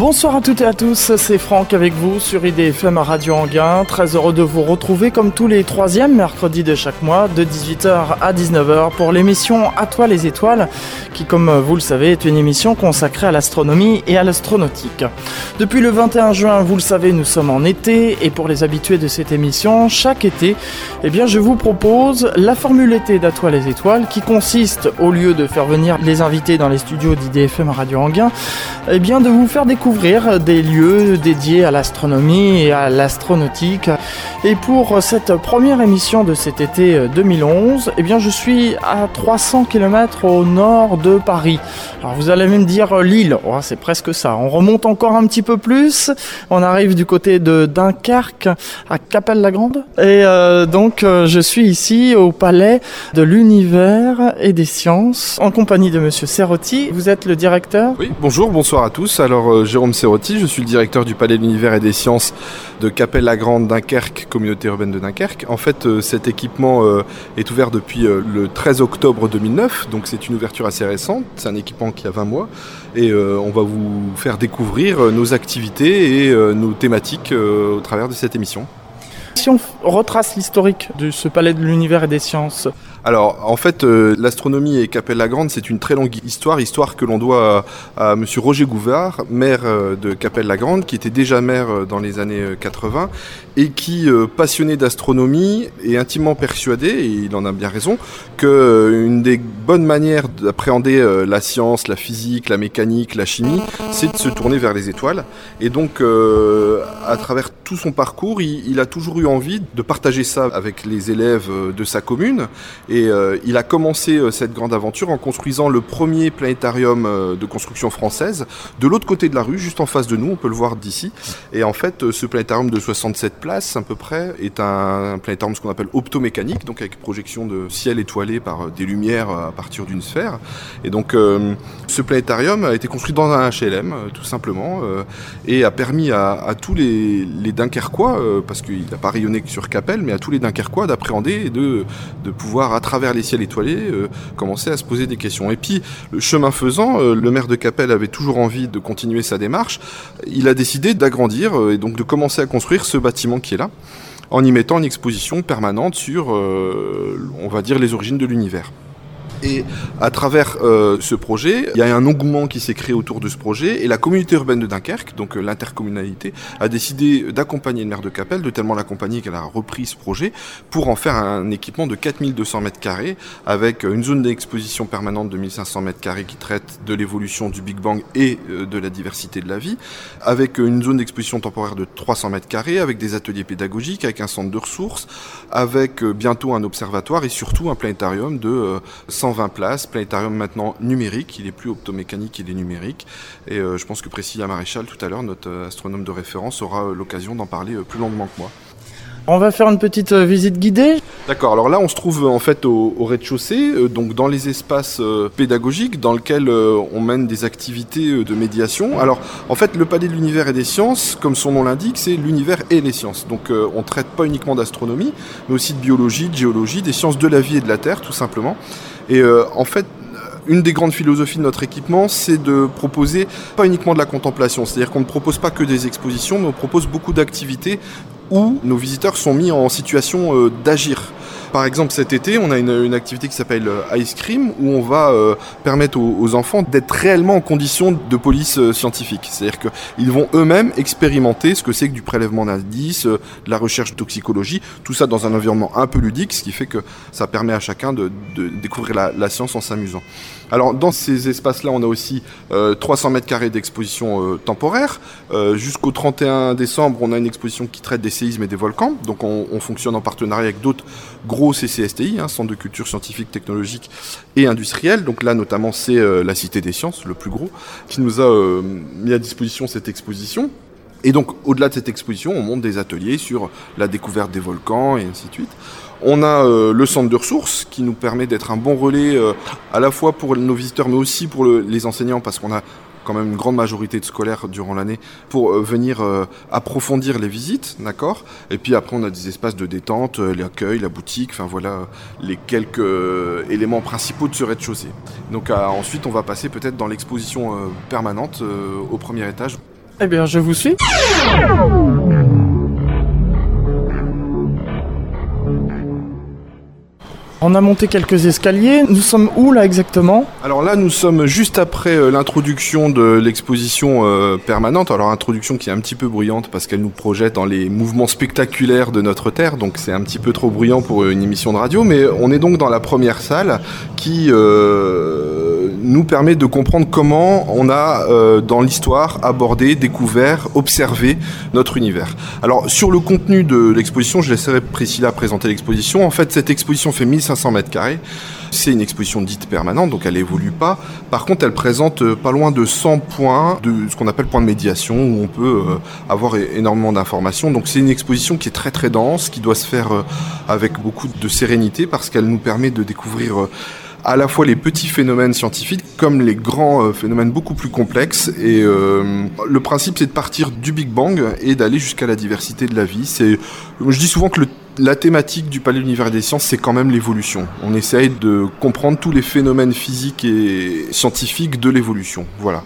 Bonsoir à toutes et à tous, c'est Franck avec vous sur IDFM Radio Anguin. Très heureux de vous retrouver comme tous les troisièmes mercredis de chaque mois de 18h à 19h pour l'émission À toi les étoiles qui comme vous le savez est une émission consacrée à l'astronomie et à l'astronautique. Depuis le 21 juin, vous le savez, nous sommes en été et pour les habitués de cette émission, chaque été, eh bien je vous propose la formule été d'À toi les étoiles qui consiste au lieu de faire venir les invités dans les studios d'IDFM Radio Anguin, eh bien de vous faire découvrir découvrir des lieux dédiés à l'astronomie et à l'astronautique. Et pour cette première émission de cet été 2011, eh bien je suis à 300 km au nord de Paris. Alors vous allez même dire Lille, oh, c'est presque ça. On remonte encore un petit peu plus, on arrive du côté de Dunkerque à Capelle-la-Grande. Et euh, donc euh, je suis ici au palais de l'univers et des sciences en compagnie de monsieur Serrotti. Vous êtes le directeur? Oui, bonjour, bonsoir à tous. Alors euh, Je suis le directeur du Palais de l'Univers et des Sciences de Capelle-la-Grande, Dunkerque, communauté urbaine de Dunkerque. En fait, euh, cet équipement euh, est ouvert depuis euh, le 13 octobre 2009, donc c'est une ouverture assez récente. C'est un équipement qui a 20 mois et on va vous faire découvrir nos activités et nos thématiques au travers de cette émission. Si on retrace l'historique de ce Palais de l'Univers et des Sciences, alors, en fait, euh, l'astronomie et Capelle-la-Grande, c'est une très longue histoire, histoire que l'on doit à. Monsieur Roger Gouvard, maire euh, de Capelle-la-Grande, qui était déjà maire euh, dans les années 80 et qui, passionné d'astronomie, est intimement persuadé, et il en a bien raison, que une des bonnes manières d'appréhender la science, la physique, la mécanique, la chimie, c'est de se tourner vers les étoiles. Et donc, à travers tout son parcours, il, a toujours eu envie de partager ça avec les élèves de sa commune et euh, il a commencé euh, cette grande aventure en construisant le premier planétarium euh, de construction française de l'autre côté de la rue, juste en face de nous, on peut le voir d'ici. Et en fait, ce planétarium de 67 places à peu près est un, planétarium ce qu'on appelle optomécanique, donc avec projection de ciel étoilé par des lumières à partir d'une sphère. Et donc ce planétarium a été construit dans un HLM, tout simplement, et a permis à, tous les, les Dunkerquois, parce qu'il n'a pas rayonné sur Capelle, mais à tous les Dunkerquois d'appréhender et de, pouvoir à travers les ciels étoilés, euh, commencer à se poser des questions. Et puis, le chemin faisant, euh, le maire de Capelle avait toujours envie de continuer sa démarche. Il a décidé d'agrandir euh, et donc de commencer à construire ce bâtiment qui est là, en y mettant une exposition permanente sur, on va dire, les origines de l'univers. Et à travers euh, ce projet, il y a un engouement qui s'est créé autour de ce projet et la communauté urbaine de Dunkerque, donc euh, l'intercommunalité, a décidé d'accompagner le maire de Capelle, de tellement l'accompagner qu'elle a repris ce projet pour en faire un équipement de 4200 mètres carrés avec une zone d'exposition permanente de 1500 mètres carrés qui traite de l'évolution du Big Bang et euh, de la diversité de la vie, avec une zone d'exposition temporaire de 300 mètres carrés, avec des ateliers pédagogiques, avec un centre de ressources, avec bientôt un observatoire et surtout un planétarium de 100 120 places, planétarium maintenant numérique, il est plus optomécanique, il est numérique. Et euh, je pense que Priscilla Maréchal, tout à l'heure, notre euh, astronome de référence, aura euh, l'occasion d'en parler plus longuement que moi. On va faire une petite visite guidée. D'accord, alors là on se trouve en fait au, rez-de-chaussée, donc dans les espaces pédagogiques dans lesquels on mène des activités de médiation. Alors en fait le palais de l'univers et des sciences, comme son nom l'indique, c'est l'univers et les sciences. Donc on traite pas uniquement d'astronomie, mais aussi de biologie, de géologie, des sciences de la vie et de la Terre tout simplement. Et euh, en fait, une des grandes philosophies de notre équipement, c'est de proposer pas uniquement de la contemplation, c'est-à-dire qu'on ne propose pas que des expositions, mais on propose beaucoup d'activités où nos visiteurs sont mis en situation euh, d'agir. Par exemple, cet été, on a une, activité qui s'appelle euh, Ice Cream, où on va euh, permettre aux, enfants d'être réellement en condition de police euh, scientifique. C'est-à-dire qu'ils vont eux-mêmes expérimenter ce que c'est que du prélèvement d'indices, de la recherche de toxicologie, tout ça dans un environnement un peu ludique, ce qui fait que ça permet à chacun de, découvrir la, science en s'amusant. Alors, dans ces espaces-là, on a aussi 300 mètres carrés d'exposition temporaire. Jusqu'au 31 décembre, on a une exposition qui traite des séismes et des volcans. Donc, on, on fonctionne en partenariat avec d'autres gros gros CCSTI, hein, Centre de culture scientifique, technologique et industrielle. Donc là, notamment, c'est euh, la Cité des Sciences, le plus gros, qui nous a euh, mis à disposition cette exposition. Et donc, au-delà de cette exposition, on monte des ateliers sur la découverte des volcans et ainsi de suite. On a euh, le centre de ressources qui nous permet d'être un bon relais à la fois pour nos visiteurs mais aussi pour les enseignants parce qu'on a quand même une grande majorité de scolaires durant l'année pour euh, venir euh, approfondir les visites, d'accord? Et puis après, on a des espaces de détente, euh, l'accueil, la boutique, enfin voilà les quelques éléments principaux de ce rez-de-chaussée. Donc ensuite, on va passer peut-être dans l'exposition permanente au premier étage. Eh bien, je vous suis. On a monté quelques escaliers. Nous sommes où là exactement? Alors là, nous sommes juste après euh, l'introduction de l'exposition euh, permanente. Alors introduction qui est un petit peu bruyante parce qu'elle nous projette dans les mouvements spectaculaires de notre Terre, donc c'est un petit peu trop bruyant pour une émission de radio. Mais on est donc dans la première salle qui euh, nous permet de comprendre comment on a dans l'histoire abordé, découvert, observé notre univers. Alors sur le contenu de l'exposition, je laisserai Priscilla présenter l'exposition. En fait, cette exposition fait 1500 500 mètres carrés. C'est une exposition dite permanente, donc elle évolue pas. Par contre, elle présente euh, pas loin de 100 points de ce qu'on appelle points de médiation, où on peut euh, avoir énormément d'informations. Donc c'est une exposition qui est très très dense, qui doit se faire euh, avec beaucoup de sérénité, parce qu'elle nous permet de découvrir à la fois les petits phénomènes scientifiques comme les grands phénomènes beaucoup plus complexes. Et le principe, c'est de partir du Big Bang et d'aller jusqu'à la diversité de la vie. C'est, je dis souvent que la thématique du Palais de l'univers des sciences, c'est quand même l'évolution. On essaye de comprendre tous les phénomènes physiques et scientifiques de l'évolution. Voilà.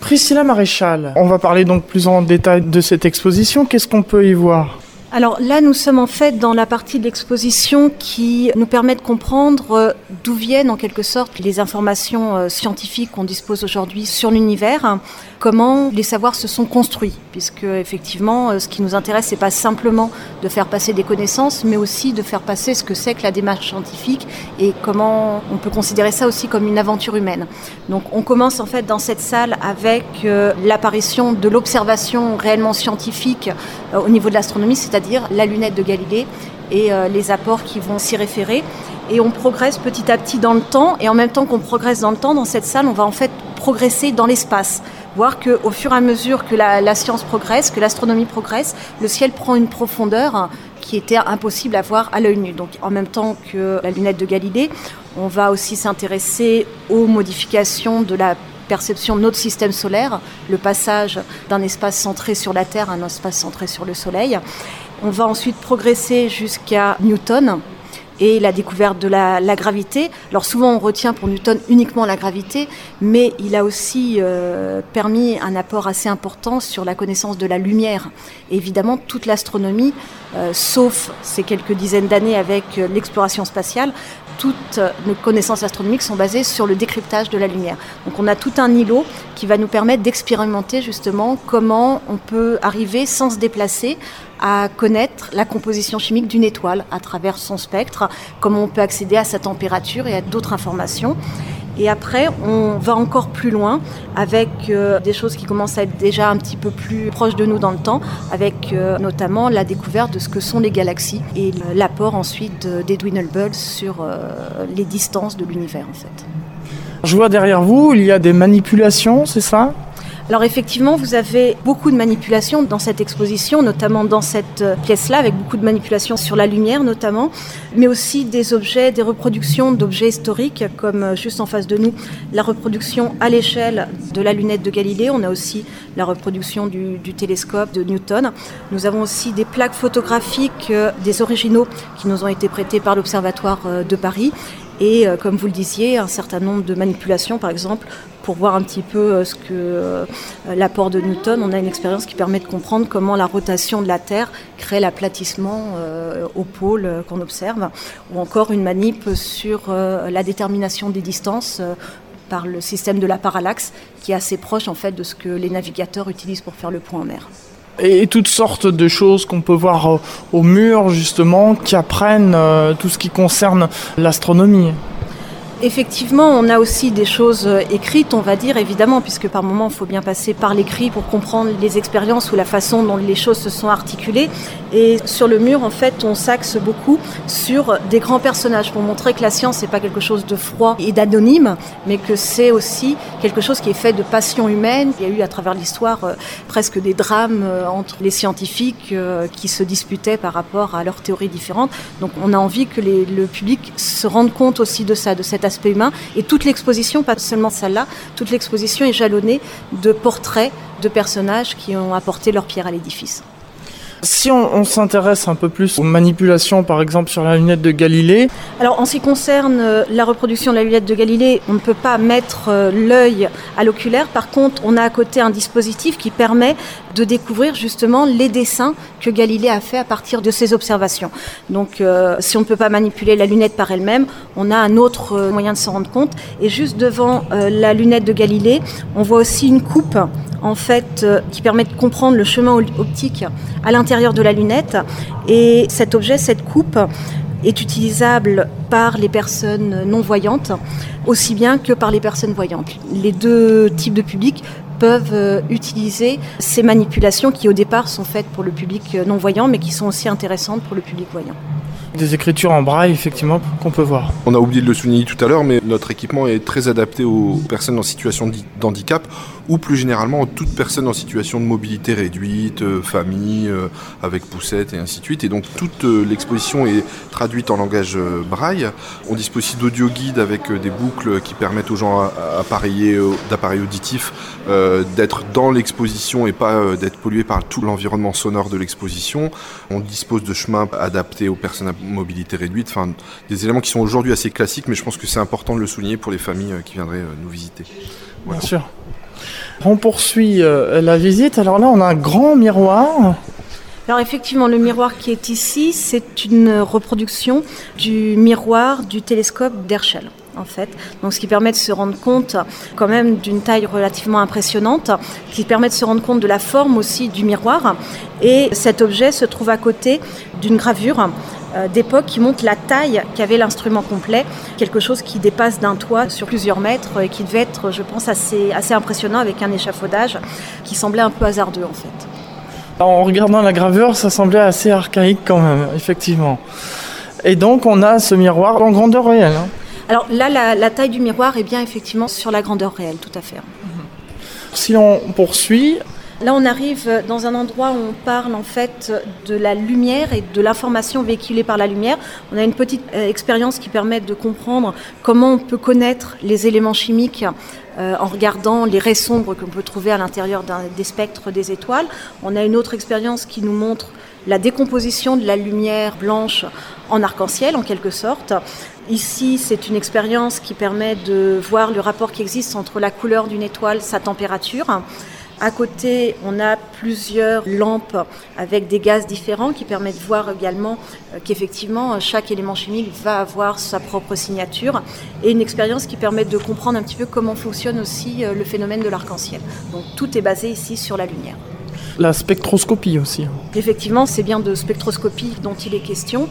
Priscilla Maréchal, on va parler donc plus en détail de cette exposition. Qu'est-ce qu'on peut y voir? Alors là, nous sommes en fait dans la partie de l'exposition qui nous permet de comprendre euh, d'où viennent en quelque sorte les informations euh, scientifiques qu'on dispose aujourd'hui sur l'univers, comment les savoirs se sont construits, puisque effectivement, euh, ce qui nous intéresse, c'est pas simplement de faire passer des connaissances, mais aussi de faire passer ce que c'est que la démarche scientifique et comment on peut considérer ça aussi comme une aventure humaine. Donc, on commence en fait dans cette salle avec euh, l'apparition de l'observation réellement scientifique euh, au niveau de l'astronomie, c'est-à-dire la lunette de Galilée et les apports qui vont s'y référer. Et on progresse petit à petit dans le temps, et en même temps qu'on progresse dans le temps, dans cette salle, on va en fait progresser dans l'espace voir qu'au fur et à mesure que la, science progresse, que l'astronomie progresse, le ciel prend une profondeur qui était impossible à voir à l'œil nu. Donc en même temps que la lunette de Galilée, on va aussi s'intéresser aux modifications de la perception de notre système solaire, le passage d'un espace centré sur la Terre à un espace centré sur le Soleil. On va ensuite progresser jusqu'à Newton, et la découverte de la, gravité. Alors souvent on retient pour Newton uniquement la gravité, mais il a aussi euh, permis un apport assez important sur la connaissance de la lumière. évidemment, toute l'astronomie, euh, sauf ces quelques dizaines d'années avec euh, l'exploration spatiale, toutes nos connaissances astronomiques sont basées sur le décryptage de la lumière. Donc on a tout un îlot qui va nous permettre d'expérimenter justement comment on peut arriver sans se déplacer à connaître la composition chimique d'une étoile à travers son spectre, comment on peut accéder à sa température et à d'autres informations. Et après, on va encore plus loin avec euh, des choses qui commencent à être déjà un petit peu plus proches de nous dans le temps, avec euh, notamment la découverte de ce que sont les galaxies et l'apport ensuite d'Edwin Hubble sur euh, les distances de l'univers en fait. Je vois derrière vous, il y a des manipulations, c'est ça? Alors effectivement, vous avez beaucoup de manipulations dans cette exposition, notamment dans cette euh, pièce-là, avec beaucoup de manipulations sur la lumière notamment, mais aussi des objets, des reproductions d'objets historiques, comme euh, juste en face de nous, la reproduction à l'échelle de la lunette de Galilée. On a aussi la reproduction du, télescope de Newton. Nous avons aussi des plaques photographiques, euh, des originaux qui nous ont été prêtés par l'Observatoire de Paris et comme vous le disiez, un certain nombre de manipulations, par exemple, pour voir un petit peu euh, ce que euh, l'apport de Newton. On a une expérience qui permet de comprendre comment la rotation de la Terre crée l'aplatissement euh, au pôle qu'on observe, ou encore une manip sur la détermination des distances par le système de la parallaxe, qui est assez proche en fait de ce que les navigateurs utilisent pour faire le point en mer et toutes sortes de choses qu'on peut voir au mur justement qui apprennent tout ce qui concerne l'astronomie. Effectivement, on a aussi des choses euh, écrites, on va dire, évidemment, puisque par moments, il faut bien passer par l'écrit pour comprendre les expériences ou la façon dont les choses se sont articulées. Et sur le mur, en fait, on s'axe beaucoup sur des grands personnages pour montrer que la science, n'est pas quelque chose de froid et d'anonyme, mais que c'est aussi quelque chose qui est fait de passion humaine. Il y a eu à travers l'histoire euh, presque des drames euh, entre les scientifiques qui se disputaient par rapport à leurs théories différentes. Donc on a envie que le public se rende compte aussi de ça, de cette aspect humain. Et toute l'exposition, pas seulement celle-là, toute l'exposition est jalonnée de portraits de personnages qui ont apporté leur pierre à l'édifice. Si on, s'intéresse un peu plus aux manipulations, par exemple sur la lunette de Galilée. Alors en ce qui concerne euh, la reproduction de la lunette de Galilée, on ne peut pas mettre euh, l'œil à l'oculaire. Par contre, on a à côté un dispositif qui permet de découvrir justement les dessins que Galilée a fait à partir de ses observations. Donc euh, si on ne peut pas manipuler la lunette par elle-même, on a un autre moyen de s'en rendre compte. Et juste devant la lunette de Galilée, on voit aussi une coupe en fait, qui permet de comprendre le chemin optique à l'intérieur de la lunette. Et cet objet, cette coupe, est utilisable par les personnes non-voyantes aussi bien que par les personnes voyantes. Les deux types de publics peuvent euh, utiliser ces manipulations qui au départ sont faites pour le public euh, non-voyant mais qui sont aussi intéressantes pour le public voyant. Des écritures en braille, effectivement, qu'on peut voir. On a oublié de le souligner tout à l'heure, mais notre équipement est très adapté aux personnes en situation d'handicap ou plus généralement toute personne en situation de mobilité réduite, euh, famille, euh, avec poussette et ainsi de suite. Et donc toute euh, l'exposition est traduite en langage braille. On dispose aussi d'audio guide avec des boucles qui permettent aux gens d'appareils auditifs d'être dans l'exposition et pas d'être pollués par tout l'environnement sonore de l'exposition. On dispose de chemins adaptés aux personnes à mobilité réduite, enfin des éléments qui sont aujourd'hui assez classiques, mais je pense que c'est important de le souligner pour les familles qui viendraient nous visiter. Bien sûr. On poursuit euh, la visite. Alors là, on a un grand miroir. Alors effectivement, le miroir qui est ici, c'est une reproduction du miroir du télescope d'Herschel. En fait. Donc, ce qui permet de se rendre compte quand même d'une taille relativement impressionnante, qui permet de se rendre compte de la forme aussi du miroir. Et cet objet se trouve à côté d'une gravure d'époque qui montre la taille qu'avait l'instrument complet, quelque chose qui dépasse d'un toit sur plusieurs mètres et qui devait être, je pense, assez, assez impressionnant avec un échafaudage qui semblait un peu hasardeux en fait. En regardant la gravure, ça semblait assez archaïque quand même, effectivement. Et donc on a ce miroir en grandeur réelle. Hein. Alors là, la, la, taille du miroir est bien effectivement sur la grandeur réelle, tout à fait. Si l'on poursuit, Là, on arrive dans un endroit où on parle en fait de la lumière et de l'information véhiculée par la lumière. On a une petite euh, expérience qui permet de comprendre comment on peut connaître les éléments chimiques euh, en regardant les raies sombres qu'on peut trouver à l'intérieur des spectres des étoiles. On a une autre expérience qui nous montre la décomposition de la lumière blanche en arc-en-ciel en quelque sorte. Ici, c'est une expérience qui permet de voir le rapport qui existe entre la couleur d'une étoile, sa température. À côté, on a plusieurs lampes avec des gaz différents qui permettent de voir également euh, qu'effectivement chaque élément chimique va avoir sa propre signature et une expérience qui permet de comprendre un petit peu comment fonctionne aussi euh, le phénomène de l'arc-en-ciel. Donc tout est basé ici sur la lumière. La spectroscopie aussi. Effectivement, c'est bien de spectroscopie dont il est question.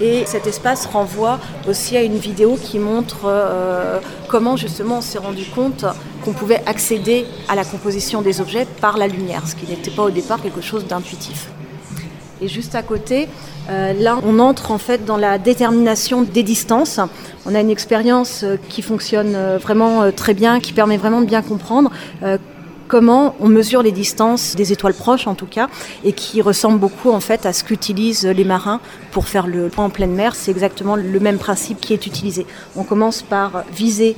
Et cet espace renvoie aussi à une vidéo qui montre euh, comment justement on s'est rendu compte qu'on pouvait accéder à la composition des objets par la lumière, ce qui n'était pas au départ quelque chose d'intuitif. Et juste à côté, euh, là, on entre en fait dans la détermination des distances. On a une expérience euh, qui fonctionne vraiment très bien, qui permet vraiment de bien comprendre comment on mesure les distances des étoiles proches en tout cas et qui ressemble beaucoup en fait à ce qu'utilisent les marins pour faire le point en pleine mer. C'est exactement le même principe qui est utilisé. On commence par viser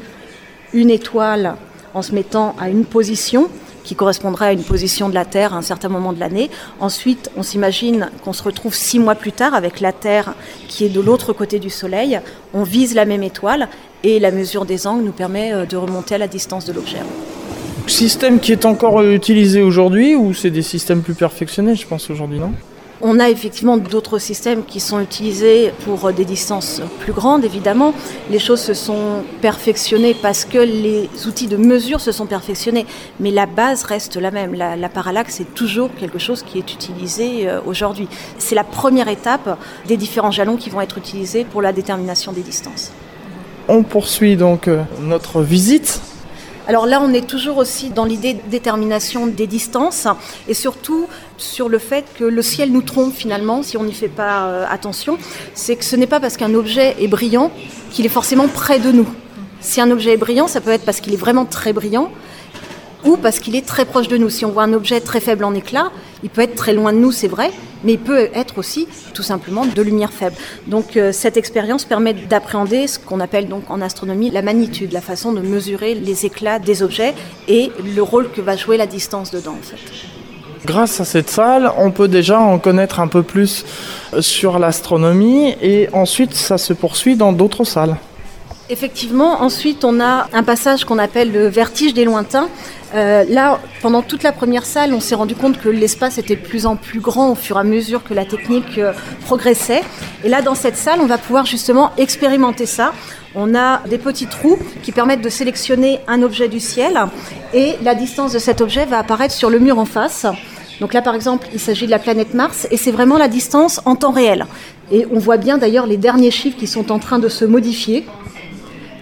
une étoile en se mettant à une position qui correspondrait à une position de la Terre à un certain moment de l'année. Ensuite, on s'imagine qu'on se retrouve six mois plus tard avec la Terre qui est de l'autre côté du Soleil. On vise la même étoile et la mesure des angles nous permet euh, de remonter à la distance de l'objet. Système qui est encore utilisé aujourd'hui ou c'est des systèmes plus perfectionnés, je pense, aujourd'hui, non? On a effectivement d'autres systèmes qui sont utilisés pour des distances plus grandes, évidemment. Les choses se sont perfectionnées parce que les outils de mesure se sont perfectionnés. Mais la base reste la même. La, parallaxe est toujours quelque chose qui est utilisé euh, aujourd'hui. C'est la première étape des différents jalons qui vont être utilisés pour la détermination des distances. On poursuit donc euh, notre visite alors là, on est toujours aussi dans l'idée de détermination des distances et surtout sur le fait que le ciel nous trompe finalement si on n'y fait pas euh, attention. C'est que ce n'est pas parce qu'un objet est brillant qu'il est forcément près de nous. Si un objet est brillant, ça peut être parce qu'il est vraiment très brillant ou parce qu'il est très proche de nous. Si on voit un objet très faible en éclat, il peut être très loin de nous, c'est vrai, mais il peut être aussi tout simplement de lumière faible. Donc euh, cette expérience permet d'appréhender ce qu'on appelle donc en astronomie la magnitude, la façon de mesurer les éclats des objets et le rôle que va jouer la distance dedans en fait. Grâce à cette salle, on peut déjà en connaître un peu plus sur l'astronomie et ensuite ça se poursuit dans d'autres salles. Effectivement, ensuite on a un passage qu'on appelle le vertige des lointains. Euh, là, pendant toute la première salle, on s'est rendu compte que l'espace était de plus en plus grand au fur et à mesure que la technique euh, progressait. Et là, dans cette salle, on va pouvoir justement expérimenter ça. On a des petits trous qui permettent de sélectionner un objet du ciel et la distance de cet objet va apparaître sur le mur en face. Donc là, par exemple, il s'agit de la planète Mars et c'est vraiment la distance en temps réel. Et on voit bien d'ailleurs les derniers chiffres qui sont en train de se modifier.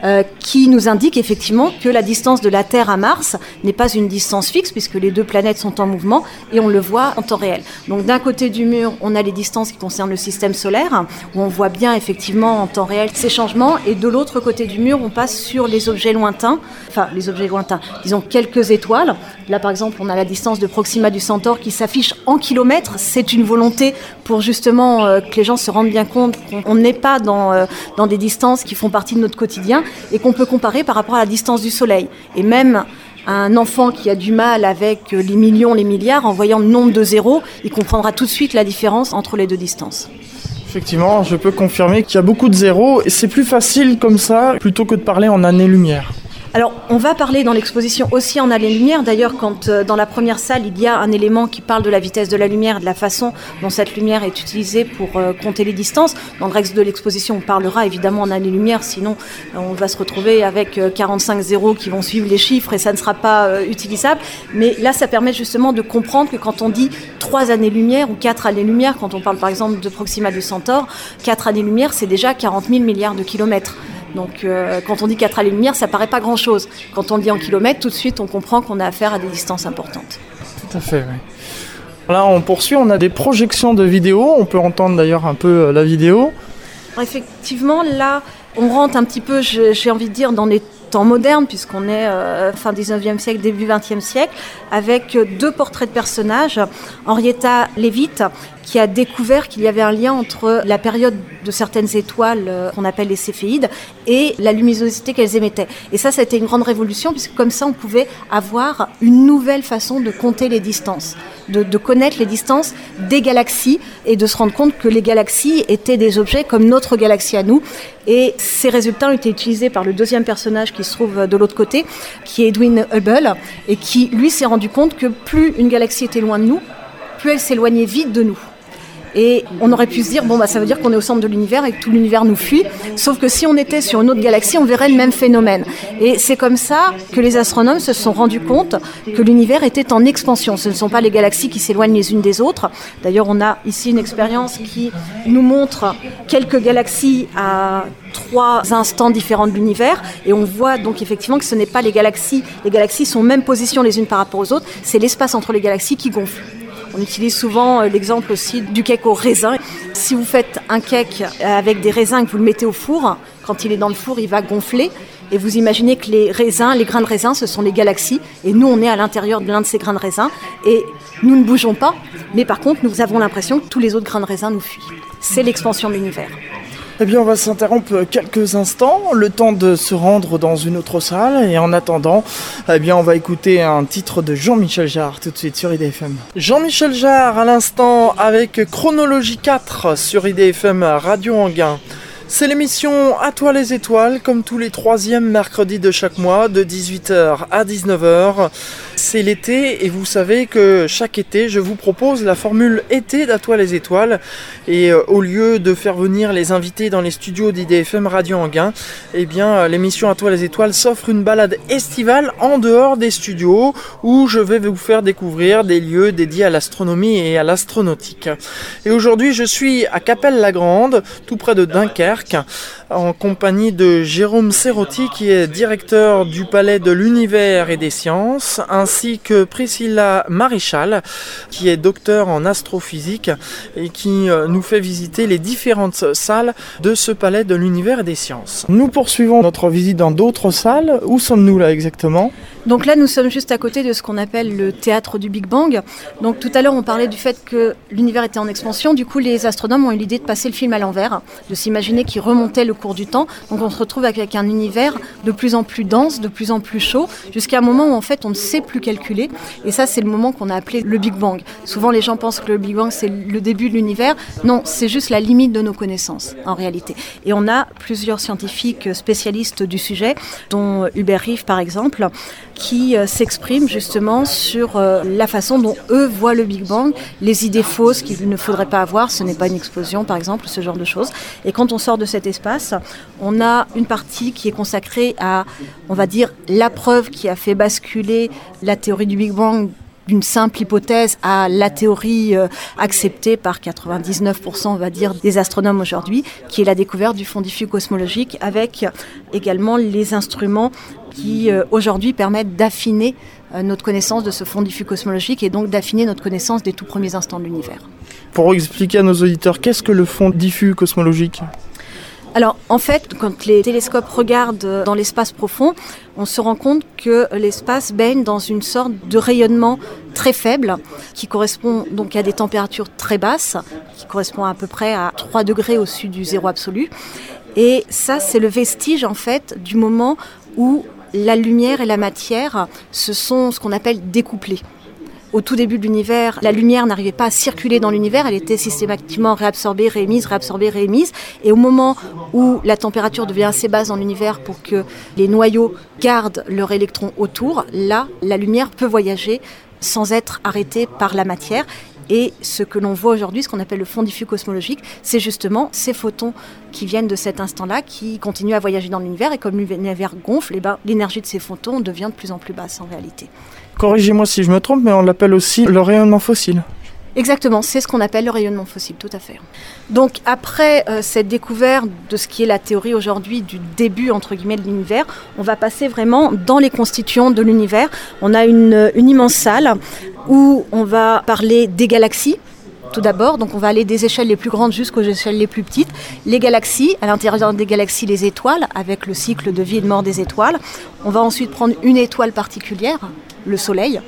Euh, qui nous indique effectivement que la distance de la Terre à Mars n'est pas une distance fixe puisque les deux planètes sont en mouvement et on le voit en temps réel. Donc d'un côté du mur, on a les distances qui concernent le système solaire où on voit bien effectivement en temps réel ces changements et de l'autre côté du mur, on passe sur les objets lointains, enfin les objets lointains, disons quelques étoiles. Là par exemple, on a la distance de Proxima du Centaure qui s'affiche en kilomètres. C'est une volonté pour justement euh, que les gens se rendent bien compte qu'on n'est pas dans, euh, dans des distances qui font partie de notre quotidien et qu'on peut comparer par rapport à la distance du Soleil. Et même un enfant qui a du mal avec les millions, les milliards, en voyant le nombre de zéros, il comprendra tout de suite la différence entre les deux distances. Effectivement, je peux confirmer qu'il y a beaucoup de zéros et c'est plus facile comme ça plutôt que de parler en années-lumière. Alors, on va parler dans l'exposition aussi en allée-lumière. D'ailleurs, quand euh, dans la première salle, il y a un élément qui parle de la vitesse de la lumière, de la façon dont cette lumière est utilisée pour euh, compter les distances. Dans le reste de l'exposition, on parlera évidemment en année-lumière, sinon euh, on va se retrouver avec 45 zéros qui vont suivre les chiffres et ça ne sera pas utilisable. Mais là, ça permet justement de comprendre que quand on dit 3 années-lumière ou 4 années-lumière, quand on parle par exemple de Proxima du Centaure, 4 années-lumière, c'est déjà 40 000 milliards de kilomètres. Donc euh, quand on dit 4 années-lumière, ça paraît pas grand-chose. Quand on le dit en kilomètres, tout de suite, on comprend qu'on a affaire à des distances importantes. Tout à fait, oui. Là, on poursuit, on a des projections de vidéos. On peut entendre d'ailleurs un peu euh, la vidéo. Effectivement, là, on rentre un petit peu, j'ai envie de dire, dans les temps modernes, puisqu'on est euh, fin 19e siècle, début 20e siècle, avec deux portraits de personnages. Henrietta Leavitt, qui a découvert qu'il y avait un lien entre la période de certaines étoiles euh, qu'on appelle les céphéides et la luminosité qu'elles émettaient. Et ça, été une grande révolution puisque comme ça, on pouvait avoir une nouvelle façon de compter les distances, de connaître les distances des galaxies et de se rendre compte que les galaxies étaient des objets comme notre galaxie à nous. Et ces résultats ont été utilisés par le deuxième personnage qui se trouve de l'autre côté, qui est Edwin Hubble, et qui, lui, s'est rendu compte que plus une galaxie était loin de nous, plus elle s'éloignait vite de nous. Et on aurait pu se dire, bon, bah, ça veut dire qu'on est au centre de l'univers et que tout l'univers nous fuit. Sauf que si on était sur une autre galaxie, on verrait le même phénomène. Et c'est comme ça que les astronomes se sont rendus compte que l'univers était en expansion. Ce ne sont pas les galaxies qui s'éloignent les unes des autres. D'ailleurs, on a ici une expérience qui nous montre quelques galaxies à trois instants différents de l'univers et on voit donc effectivement que ce n'est pas les galaxies, les galaxies sont même position les unes par rapport aux autres, c'est l'espace entre les galaxies qui gonfle. On utilise souvent euh, l'exemple aussi du cake au raisin. Si vous faites un cake euh, avec des raisins et que vous le mettez au four, quand il est dans le four, il va gonfler. Et vous imaginez que les raisins, les grains de raisin, ce sont les galaxies. Et nous, on est à l'intérieur de l'un de ces grains de raisin. Et nous ne bougeons pas. Mais par contre, nous avons l'impression que tous les autres grains de raisin nous fuient. C'est l'expansion de l'univers. Eh bien, on va s'interrompre quelques instants, le temps de se rendre dans une autre salle. Et en attendant, eh bien, on va écouter un titre de Jean-Michel Jarre tout de suite sur IDFM. Jean-Michel Jarre à l'instant avec Chronologie 4 sur IDFM Radio Anguin. C'est l'émission À toi les étoiles, comme tous les troisièmes mercredis de chaque mois, de 18h à 19h. C'est l'été et vous savez que chaque été, je vous propose la formule été d'À toi les étoiles. Et euh, au lieu de faire venir les invités dans les studios d'IDFM Radio Anguin, eh bien, euh, l'émission À toi les étoiles s'offre une balade estivale en dehors des studios où je vais vous faire découvrir des lieux dédiés à l'astronomie et à l'astronautique. Et aujourd'hui, je suis à Capelle-la-Grande, tout près de Dunkerque en compagnie de Jérôme Serrotti, qui est directeur du Palais de l'Univers et des Sciences, ainsi que Priscilla Marichal, qui est docteur en astrophysique et qui euh, nous fait visiter les différentes salles de ce Palais de l'Univers et des Sciences. Nous poursuivons notre visite dans d'autres salles. Où sommes-nous là exactement? Donc là, nous sommes juste à côté de ce qu'on appelle le théâtre du Big Bang. Donc tout à l'heure, on parlait du fait que l'univers était en expansion. Du coup, les astronomes ont eu l'idée de passer le film à l'envers, de s'imaginer qu'il remontait le cours du temps. Donc on se retrouve avec un univers de plus en plus dense, de plus en plus chaud, jusqu'à un moment où en fait on ne sait plus calculé. Et ça, c'est le moment qu'on a appelé le Big Bang. Souvent, les gens pensent que le Big Bang, c'est le début de l'univers. Non, c'est juste la limite de nos connaissances, en réalité. Et on a plusieurs scientifiques spécialistes du sujet, dont Hubert Reeve, par exemple, qui euh, s'expriment justement sur euh, la façon dont eux voient le Big Bang, les idées fausses qu'il ne faudrait pas avoir, ce n'est pas une explosion par exemple, ce genre de choses. Et quand on sort de cet espace, on a une partie qui est consacrée à, on va dire, la preuve qui a fait basculer la théorie du Big Bang d'une simple hypothèse à la théorie euh, acceptée par 99% on va dire des astronomes aujourd'hui, qui est la découverte du fond diffus cosmologique avec également les instruments qui euh, aujourd'hui permettent d'affiner euh, notre connaissance de ce fond diffus cosmologique et donc d'affiner notre connaissance des tout premiers instants de l'univers. Pour expliquer à nos auditeurs, qu'est-ce que le fond diffus cosmologique? Alors en fait, quand les télescopes regardent dans l'espace profond, on se rend compte que l'espace baigne dans une sorte de rayonnement très faible qui correspond donc à des températures très basses, qui correspond à, peu près à 3 degrés au-dessus du zéro absolu. Et ça, c'est le vestige en fait du moment où la lumière et la matière se sont ce qu'on appelle découplées. Au tout début de l'univers, la lumière n'arrivait pas à circuler dans l'univers, elle était systématiquement réabsorbée, réémise, réabsorbée, réémise. Et au moment où la température devient assez basse dans l'univers pour que les noyaux gardent leurs électrons autour, là, la lumière peut voyager sans être arrêtée par la matière. Et ce que l'on voit aujourd'hui, ce qu'on appelle le fond diffus cosmologique, c'est justement ces photons qui viennent de cet instant-là, qui continuent à voyager dans l'univers. Et comme l'univers gonfle, eh ben, l'énergie de ces photons devient de plus en plus basse en réalité. Corrigez-moi si je me trompe, mais on l'appelle aussi le rayonnement fossile. Exactement, c'est ce qu'on appelle le rayonnement fossile, tout à fait. Donc après euh, cette découverte de ce qui est la théorie aujourd'hui du début entre guillemets de l'univers, on va passer vraiment dans les constituants de l'univers. On a une, une immense salle où on va parler des galaxies, tout d'abord. Donc on va aller des échelles les plus grandes jusqu'aux échelles les plus petites. Les galaxies, à l'intérieur des galaxies, les étoiles, avec le cycle de vie et de mort des étoiles. On va ensuite prendre une étoile particulière, le Soleil.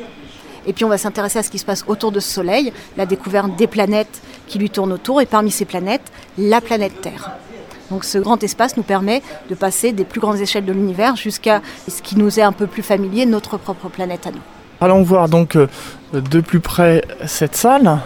Et puis on va s'intéresser à ce qui se passe autour de ce Soleil, la découverte des planètes qui lui tournent autour, et parmi ces planètes, la planète Terre. Donc ce grand espace nous permet de passer des plus grandes échelles de l'univers jusqu'à ce qui nous est un peu plus familier, notre propre planète à nous. Allons voir donc euh, de plus près cette salle.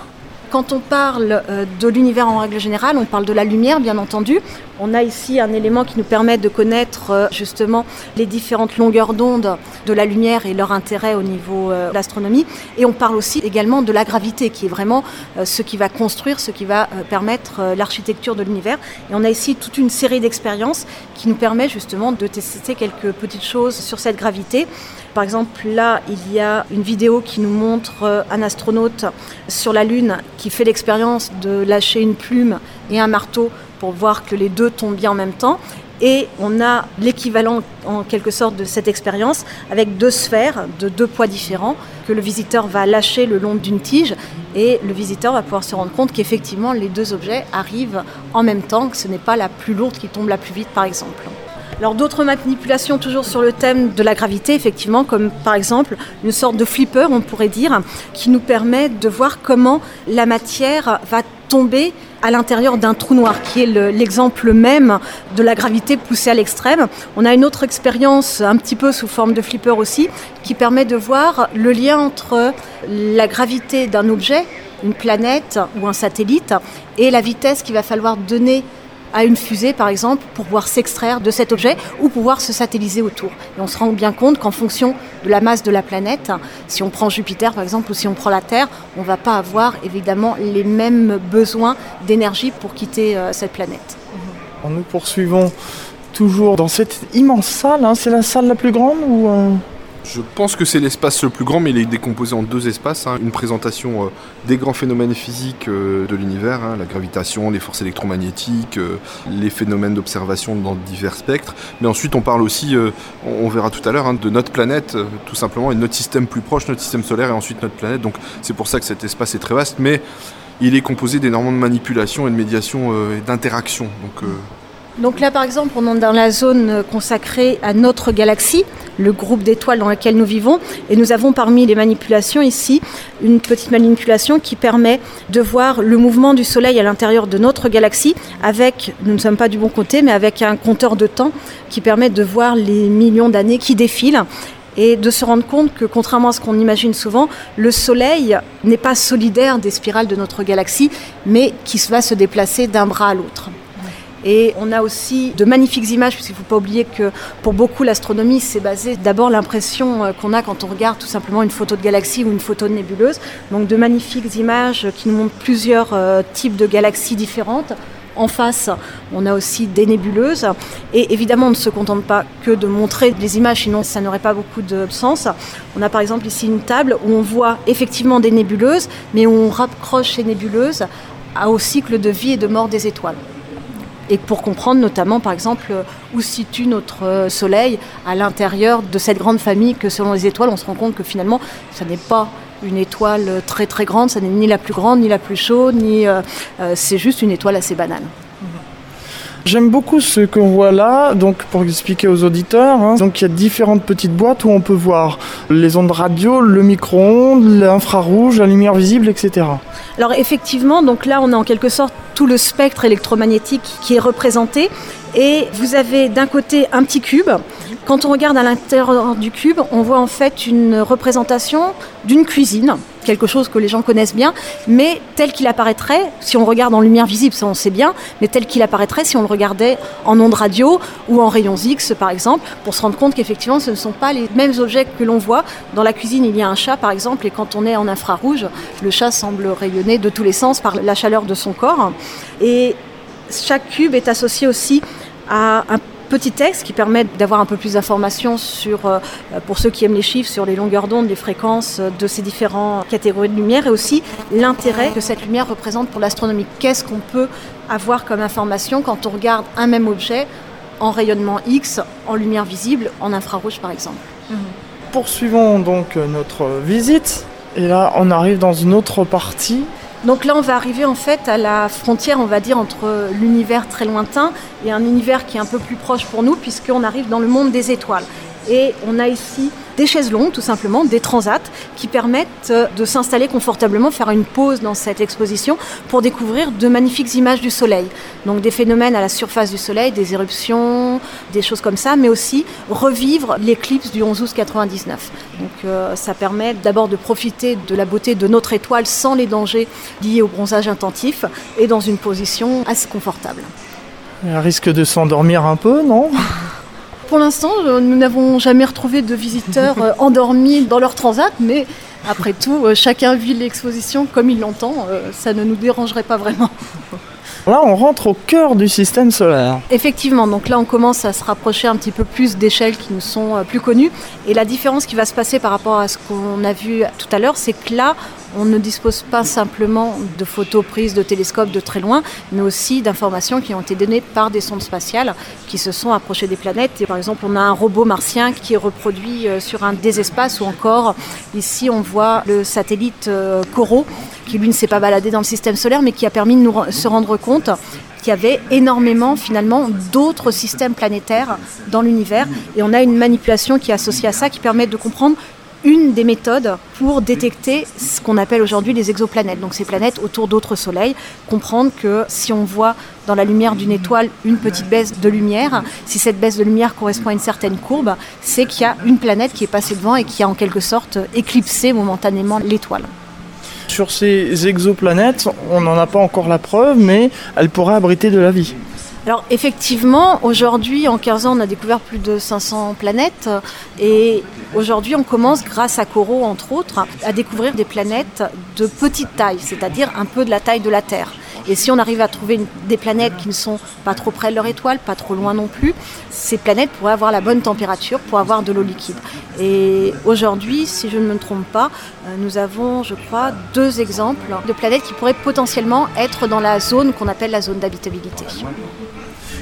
Quand on parle euh, de l'univers en règle générale, on parle de la lumière, bien entendu. On a ici un élément qui nous permet de connaître euh, justement les différentes longueurs d'onde de la lumière et leur intérêt au niveau euh, de l'astronomie. Et on parle aussi également de la gravité, qui est vraiment ce qui va construire, ce qui va permettre l'architecture de l'univers. Et on a ici toute une série d'expériences qui nous permet justement de tester quelques petites choses sur cette gravité. Par exemple, là, il y a une vidéo qui nous montre un astronaute sur la Lune qui fait l'expérience de lâcher une plume et un marteau pour voir que les deux tombent bien en même temps. Et on a l'équivalent en quelque sorte de cette expérience avec deux sphères de deux poids différents que le visiteur va lâcher le long d'une tige et le visiteur va pouvoir se rendre compte qu'effectivement les deux objets arrivent en même temps, que ce n'est pas la plus lourde qui tombe la plus vite par exemple. Alors d'autres manipulations toujours sur le thème de la gravité, effectivement, comme par exemple une sorte de flipper, on pourrait dire, qui nous permet de voir comment la matière va tomber à l'intérieur d'un trou noir, qui est l'exemple même de la gravité poussée à l'extrême. On a une autre expérience, un petit peu sous forme de flipper aussi, qui permet de voir le lien entre la gravité d'un objet, une planète ou un satellite, et la vitesse qu'il va falloir donner à une fusée, par exemple, pour pouvoir s'extraire de cet objet ou pouvoir se satelliser autour. Et on se rend bien compte qu'en fonction de la masse de la planète, si on prend Jupiter, par exemple, ou si on prend la Terre, on ne va pas avoir évidemment les mêmes besoins d'énergie pour quitter euh, cette planète. Nous poursuivons toujours dans cette immense salle. Hein. C'est la salle la plus grande ou euh, je pense que c'est l'espace le plus grand, mais il est décomposé en deux espaces. Hein. Une présentation euh, des grands phénomènes physiques euh, de l'univers, hein, la gravitation, les forces électromagnétiques, euh, les phénomènes d'observation dans divers spectres. Mais ensuite, on parle aussi, on, verra tout à l'heure, hein, de notre planète, tout simplement, et de notre système plus proche, notre système solaire, et ensuite notre planète. Donc c'est pour ça que cet espace est très vaste, mais il est composé d'énormément de manipulations et de médiations et d'interactions. Donc donc là, par exemple, on est dans la zone consacrée à notre galaxie, le groupe d'étoiles dans lequel nous vivons, et nous avons parmi les manipulations ici une petite manipulation qui permet de voir le mouvement du Soleil à l'intérieur de notre galaxie avec, nous ne sommes pas du bon côté, mais avec un compteur de temps qui permet de voir les millions d'années qui défilent et de se rendre compte que, contrairement à ce qu'on imagine souvent, le Soleil n'est pas solidaire des spirales de notre galaxie, mais qui va se déplacer d'un bras à l'autre. Et on a aussi de magnifiques images, puisqu'il ne faut pas oublier que pour beaucoup l'astronomie, c'est basé d'abord l'impression euh, qu'on a quand on regarde tout simplement une photo de galaxie ou une photo de nébuleuse. Donc de magnifiques images qui nous montrent plusieurs euh, types de galaxies différentes. En face, on a aussi des nébuleuses. Et évidemment, on ne se contente pas que de montrer des images, sinon ça n'aurait pas beaucoup de sens. On a par exemple ici une table où on voit effectivement des nébuleuses, mais où on rapproche ces nébuleuses au cycle de vie et de mort des étoiles et pour comprendre notamment par exemple où se situe notre euh, Soleil à l'intérieur de cette grande famille que selon les étoiles on se rend compte que finalement ça n'est pas une étoile très très grande, ça n'est ni la plus grande ni la plus chaude, euh, euh, c'est juste une étoile assez banale. J'aime beaucoup ce qu'on voit là, donc pour expliquer aux auditeurs. Hein. donc il y a différentes petites boîtes où on peut voir les ondes radio, le micro-ondes, l'infrarouge, la lumière visible, etc. Alors effectivement, donc là on a en quelque sorte tout le spectre électromagnétique qui est représenté. Et vous avez d'un côté un petit cube. Quand on regarde à l'intérieur du cube, on voit en fait une représentation d'une cuisine, quelque chose que les gens connaissent bien, mais tel qu'il apparaîtrait, si on regarde en lumière visible, ça on sait bien, mais tel qu'il apparaîtrait si on le regardait en ondes radio ou en rayons X par exemple, pour se rendre compte qu'effectivement ce ne sont pas les mêmes objets que l'on voit. Dans la cuisine, il y a un chat par exemple, et quand on est en infrarouge, le chat semble rayonner de tous les sens par la chaleur de son corps. Et chaque cube est associé aussi à un petit texte qui permet d'avoir un peu plus d'informations sur, euh, pour ceux qui aiment les chiffres, sur les longueurs d'onde, les fréquences de ces différentes catégories de lumière et aussi l'intérêt que cette lumière représente pour l'astronomie. Qu'est-ce qu'on peut avoir comme information quand on regarde un même objet en rayonnement X, en lumière visible, en infrarouge par exemple? Poursuivons donc notre visite et là on arrive dans une autre partie donc là, on va arriver en fait à la frontière, on va dire, entre l'univers très lointain et un univers qui est un peu plus proche pour nous, puisqu'on arrive dans le monde des étoiles. Et on a ici des chaises longues, tout simplement, des transats, qui permettent euh, de s'installer confortablement, faire une pause dans cette exposition pour découvrir de magnifiques images du Soleil. Donc des phénomènes à la surface du Soleil, des éruptions, des choses comme ça, mais aussi revivre l'éclipse du 11 août 99. Donc euh, ça permet d'abord de profiter de la beauté de notre étoile sans les dangers liés au bronzage intensif et dans une position assez confortable. Il risque de s'endormir un peu, non? pour l'instant, euh, nous n'avons jamais retrouvé de visiteurs euh, endormis dans leur transat, mais après tout, euh, chacun vit l'exposition comme il l'entend. Ça ne nous dérangerait pas vraiment. Là, on rentre au cœur du système solaire. Effectivement, donc là, on commence à se rapprocher un petit peu plus d'échelles qui nous sont plus connues. Et la différence qui va se passer par rapport à ce qu'on a vu tout à l'heure, c'est que là, on ne dispose pas simplement de photos prises de télescopes de très loin, mais aussi d'informations qui ont été données par des sondes spatiales qui se sont approchées des planètes. Et par exemple, on a un robot martien qui est reproduit euh, sur un des espaces, ou encore ici on voit le satellite Coro, euh, qui lui ne s'est pas baladé dans le système solaire, mais qui a permis de nous se rendre compte qu'il y avait énormément finalement d'autres systèmes planétaires dans l'univers et on a une manipulation qui est associée à ça qui permet de comprendre une des méthodes pour détecter ce qu'on appelle aujourd'hui les exoplanètes, donc ces planètes autour d'autres soleils. Comprendre que si on voit dans la lumière d'une étoile une petite baisse de lumière, si cette baisse de lumière correspond à une certaine courbe, c'est qu'il y a une planète qui est passée devant et qui a en quelque sorte éclipsé momentanément l'étoile. Sur ces exoplanètes, on n'en a pas encore la preuve, mais elles pourraient abriter de la vie. Alors effectivement, aujourd'hui, en 15 ans, on a découvert plus de 500 planètes et aujourd'hui, on commence, grâce à Coro entre autres, à découvrir des planètes de petite taille, c'est-à-dire un peu de la taille de la Terre. Et si on arrive à trouver des planètes qui ne sont pas trop près de leur étoile, pas trop loin non plus, ces planètes pourraient avoir la bonne température pour avoir de l'eau liquide. Et aujourd'hui, si je ne me trompe pas, euh, nous avons, je crois, deux exemples de planètes qui pourraient potentiellement être dans la zone qu'on appelle la zone d'habitabilité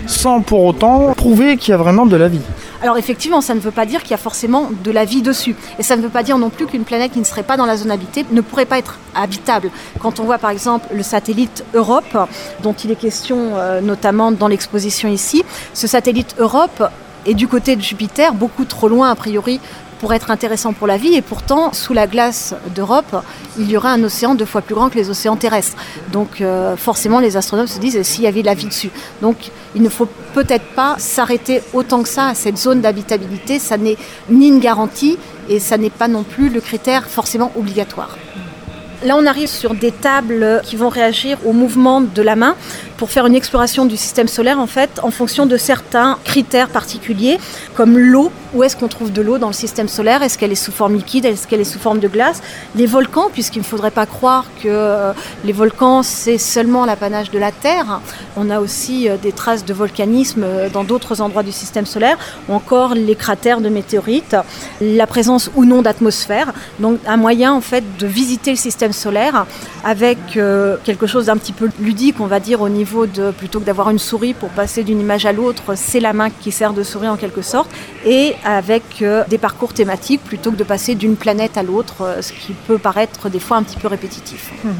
sans pour autant prouver qu'il y a vraiment de la vie. Alors effectivement, ça ne veut pas dire qu'il y a forcément de la vie dessus. Et ça ne veut pas dire non plus qu'une planète qui ne serait pas dans la zone habitée ne pourrait pas être habitable. Quand on voit par exemple le satellite Europe, dont il est question euh, notamment dans l'exposition ici, ce satellite Europe est du côté de Jupiter, beaucoup trop loin a priori pour être intéressant pour la vie. Et pourtant, sous la glace d'Europe, il y aurait un océan deux fois plus grand que les océans terrestres. Donc euh, forcément, les astronomes se disent s'il y avait de la vie dessus. Donc il ne faut peut-être pas s'arrêter autant que ça à cette zone d'habitabilité. Ça n'est ni une garantie et ça n'est pas non plus le critère forcément obligatoire. Là, on arrive sur des tables qui vont réagir au mouvement de la main pour faire une exploration du système solaire en fait en fonction de certains critères particuliers comme l'eau. Où est-ce qu'on trouve de l'eau dans le système solaire? Est-ce qu'elle est sous forme liquide? Est-ce qu'elle est sous forme de glace? Les volcans, puisqu'il ne faudrait pas croire que euh, les volcans c'est seulement l'apanage de la Terre. On a aussi euh, des traces de volcanisme euh, dans d'autres endroits du système solaire, ou encore les cratères de météorites, la présence ou non d'atmosphère. Donc un moyen en fait de visiter le système solaire avec quelque chose d'un petit peu ludique, on va dire au niveau plutôt que d'avoir une souris pour passer d'une image à l'autre, c'est la main qui sert de souris en quelque sorte, et avec euh, des parcours thématiques plutôt que de passer d'une planète à l'autre, euh, ce qui peut paraître des fois un petit peu répétitif. Mmh.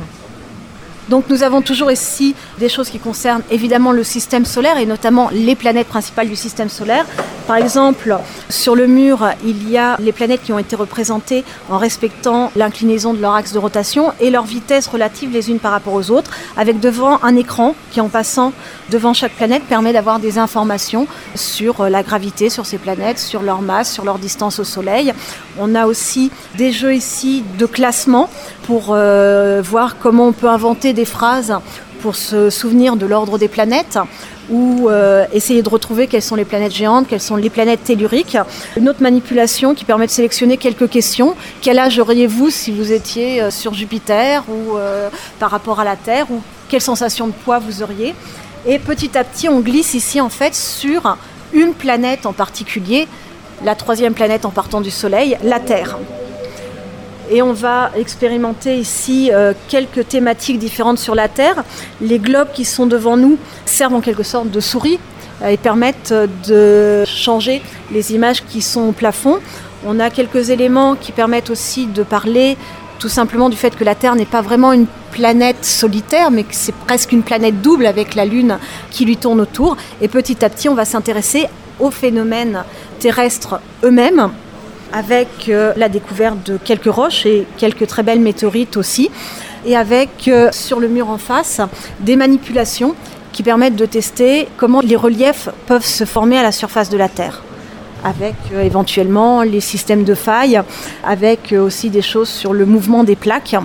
Donc nous avons toujours ici des choses qui concernent évidemment le système solaire et notamment les planètes principales du système solaire. Par exemple, sur le mur, il y a les planètes qui ont été représentées en respectant l'inclinaison de leur axe de rotation et leur vitesse relative les unes par rapport aux autres, avec devant un écran qui en passant devant chaque planète permet d'avoir des informations sur la gravité sur ces planètes, sur leur masse, sur leur distance au Soleil. On a aussi des jeux ici de classement pour euh, voir comment on peut inventer des phrases pour se souvenir de l'ordre des planètes ou euh, essayer de retrouver quelles sont les planètes géantes, quelles sont les planètes telluriques. Une autre manipulation qui permet de sélectionner quelques questions. Quel âge auriez-vous si vous étiez euh, sur Jupiter ou par rapport à la Terre ou quelle sensation de poids vous auriez? Et petit à petit, on glisse ici en fait sur une planète en particulier, la troisième planète en partant du Soleil, la Terre. Et on va expérimenter ici euh, quelques thématiques différentes sur la Terre. Les globes qui sont devant nous servent en quelque sorte de souris euh, et permettent de changer les images qui sont au plafond. On a quelques éléments qui permettent aussi de parler tout simplement du fait que la Terre n'est pas vraiment une planète solitaire, mais que c'est presque une planète double avec la Lune qui lui tourne autour. Et petit à petit, on va s'intéresser aux phénomènes terrestres eux-mêmes avec euh, la découverte de quelques roches et quelques très belles météorites aussi, et avec euh, sur le mur en face des manipulations qui permettent de tester comment les reliefs peuvent se former à la surface de la Terre avec euh, éventuellement les systèmes de failles, avec aussi des choses sur le mouvement des plaques.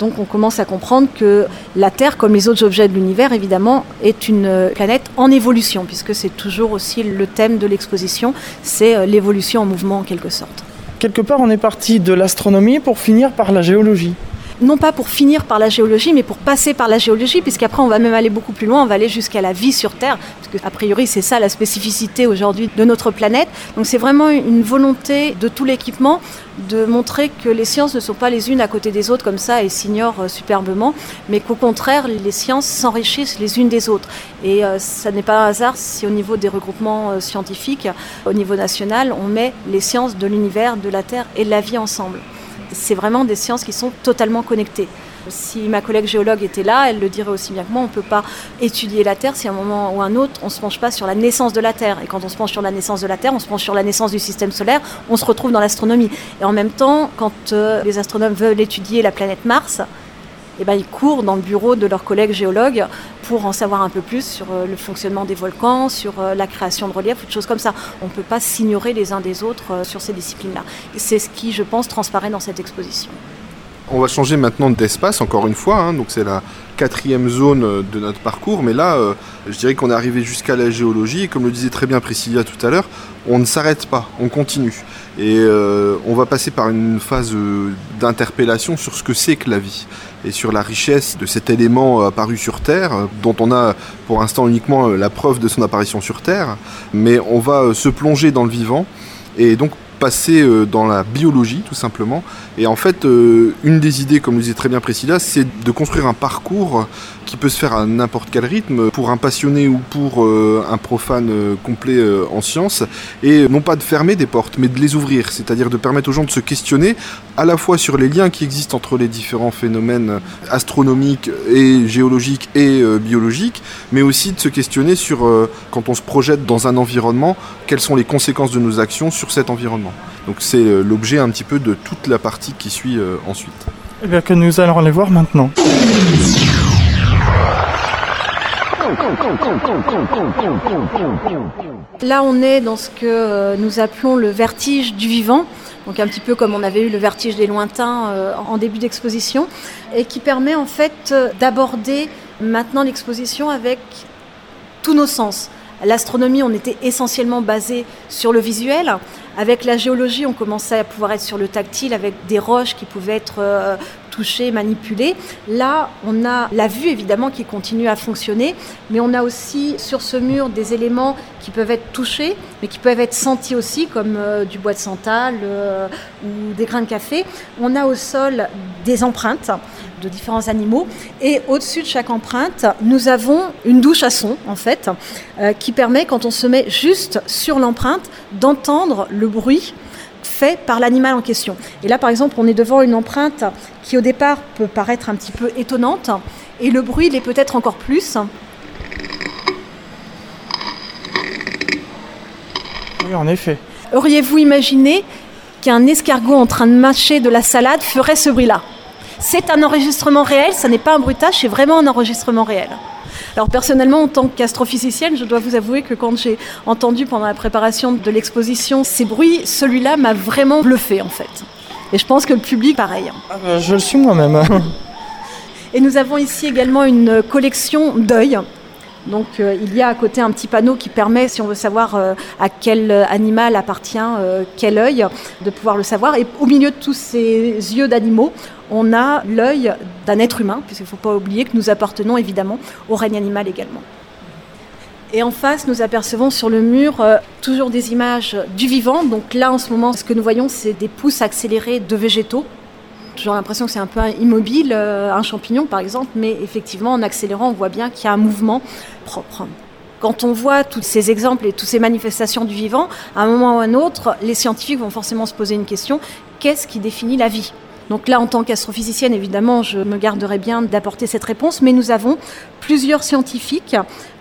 Donc on commence à comprendre que la Terre, comme les autres objets de l'univers, évidemment, est une planète en évolution, puisque c'est toujours aussi le thème de l'exposition, c'est l'évolution en mouvement en quelque sorte. Quelque part, on est parti de l'astronomie pour finir par la géologie non pas pour finir par la géologie, mais pour passer par la géologie, puisqu'après on va même aller beaucoup plus loin, on va aller jusqu'à la vie sur Terre, parce a priori c'est ça la spécificité aujourd'hui de notre planète. Donc c'est vraiment une volonté de tout l'équipement de montrer que les sciences ne sont pas les unes à côté des autres comme ça et s'ignorent euh, superbement, mais qu'au contraire les sciences s'enrichissent les unes des autres. Et euh, ça n'est pas un hasard si au niveau des regroupements euh, scientifiques, au niveau national, on met les sciences de l'univers, de la Terre et de la vie ensemble c'est vraiment des sciences qui sont totalement connectées. Si ma collègue géologue était là, elle le dirait aussi bien que moi, on ne peut pas étudier la Terre si à un moment ou un autre, on ne se penche pas sur la naissance de la Terre. Et quand on se penche sur la naissance de la Terre, on se penche sur la naissance du système solaire, on se retrouve dans l'astronomie. Et en même temps, quand euh, les astronomes veulent étudier la planète Mars, eh ben, ils courent dans le bureau de leurs collègues géologues pour en savoir un peu plus sur euh, le fonctionnement des volcans, sur euh, la création de reliefs, des choses comme ça. On ne peut pas s'ignorer les uns des autres euh, sur ces disciplines-là. C'est ce qui, je pense, transparaît dans cette exposition. On va changer maintenant d'espace, encore une fois. Hein. donc c'est la quatrième zone de notre parcours. Mais là, je dirais qu'on est arrivé jusqu'à la géologie. Et comme le disait très bien Priscilla tout à l'heure, on ne s'arrête pas, on continue. Et on va passer par une phase d'interpellation sur ce que c'est que la vie et sur la richesse de cet élément apparu sur Terre, dont on a pour l'instant uniquement la preuve de son apparition sur Terre, mais on va se plonger dans le vivant et donc passer euh, dans la biologie tout simplement. Et en fait, euh, une des idées, comme le disait très bien Priscilla, c'est de construire un parcours qui peut se faire à n'importe quel rythme, pour un passionné ou pour euh, un profane euh, complet euh, en sciences, et non pas de fermer des portes, mais de les ouvrir, c'est-à-dire de permettre aux gens de se questionner à la fois sur les liens qui existent entre les différents phénomènes astronomiques et géologiques et biologiques, mais aussi de se questionner sur, quand on se projette dans un environnement, quelles sont les conséquences de nos actions sur cet environnement. Donc c'est l'objet un petit peu de toute la partie qui suit ensuite. Eh bien que nous allons les voir maintenant. Là, on est dans ce que euh, nous appelons le vertige du vivant, donc un petit peu comme on avait eu le vertige des lointains euh, en début d'exposition, et qui permet en fait euh, d'aborder maintenant l'exposition avec tous nos sens. L'astronomie, on était essentiellement basé sur le visuel. Avec la géologie, on commençait à pouvoir être sur le tactile avec des roches qui pouvaient être touchées, manipulées. Là, on a la vue évidemment qui continue à fonctionner, mais on a aussi sur ce mur des éléments qui peuvent être touchés, mais qui peuvent être sentis aussi, comme euh, du bois de santal euh, ou des grains de café. On a au sol des empreintes de différents animaux. Et au-dessus de chaque empreinte, nous avons une douche à son, en fait, euh, qui permet, quand on se met juste sur l'empreinte, d'entendre le bruit fait par l'animal en question. Et là, par exemple, on est devant une empreinte qui, au départ, peut paraître un petit peu étonnante, et le bruit l'est peut-être encore plus. Oui, en effet. Auriez-vous imaginé qu'un escargot en train de mâcher de la salade ferait ce bruit-là? C'est un enregistrement réel, ça n'est pas un bruitage, c'est vraiment un enregistrement réel. Alors personnellement, en tant qu'astrophysicienne, je dois vous avouer que quand j'ai entendu pendant la préparation de l'exposition ces bruits, celui-là m'a vraiment bluffé en fait. Et je pense que le public, pareil. Ah bah, je le suis moi-même. Et nous avons ici également une collection d'œils donc euh, il y a à côté un petit panneau qui permet, si on veut savoir euh, à quel animal appartient euh, quel œil, de pouvoir le savoir. Et au milieu de tous ces yeux d'animaux, on a l'œil d'un être humain, puisqu'il ne faut pas oublier que nous appartenons évidemment au règne animal également. Et en face, nous apercevons sur le mur toujours des images du vivant. Donc là, en ce moment, ce que nous voyons, c'est des pousses accélérées de végétaux toujours l'impression que c'est un peu immobile, euh, un champignon par exemple, mais effectivement en accélérant, on voit bien qu'il y a un mouvement propre. Quand on voit tous ces exemples et toutes ces manifestations du vivant, à un moment ou à un autre, les scientifiques vont forcément se poser une question, qu'est-ce qui définit la vie? Donc là, en tant qu'astrophysicienne, évidemment, je me garderai bien d'apporter cette réponse, mais nous avons plusieurs scientifiques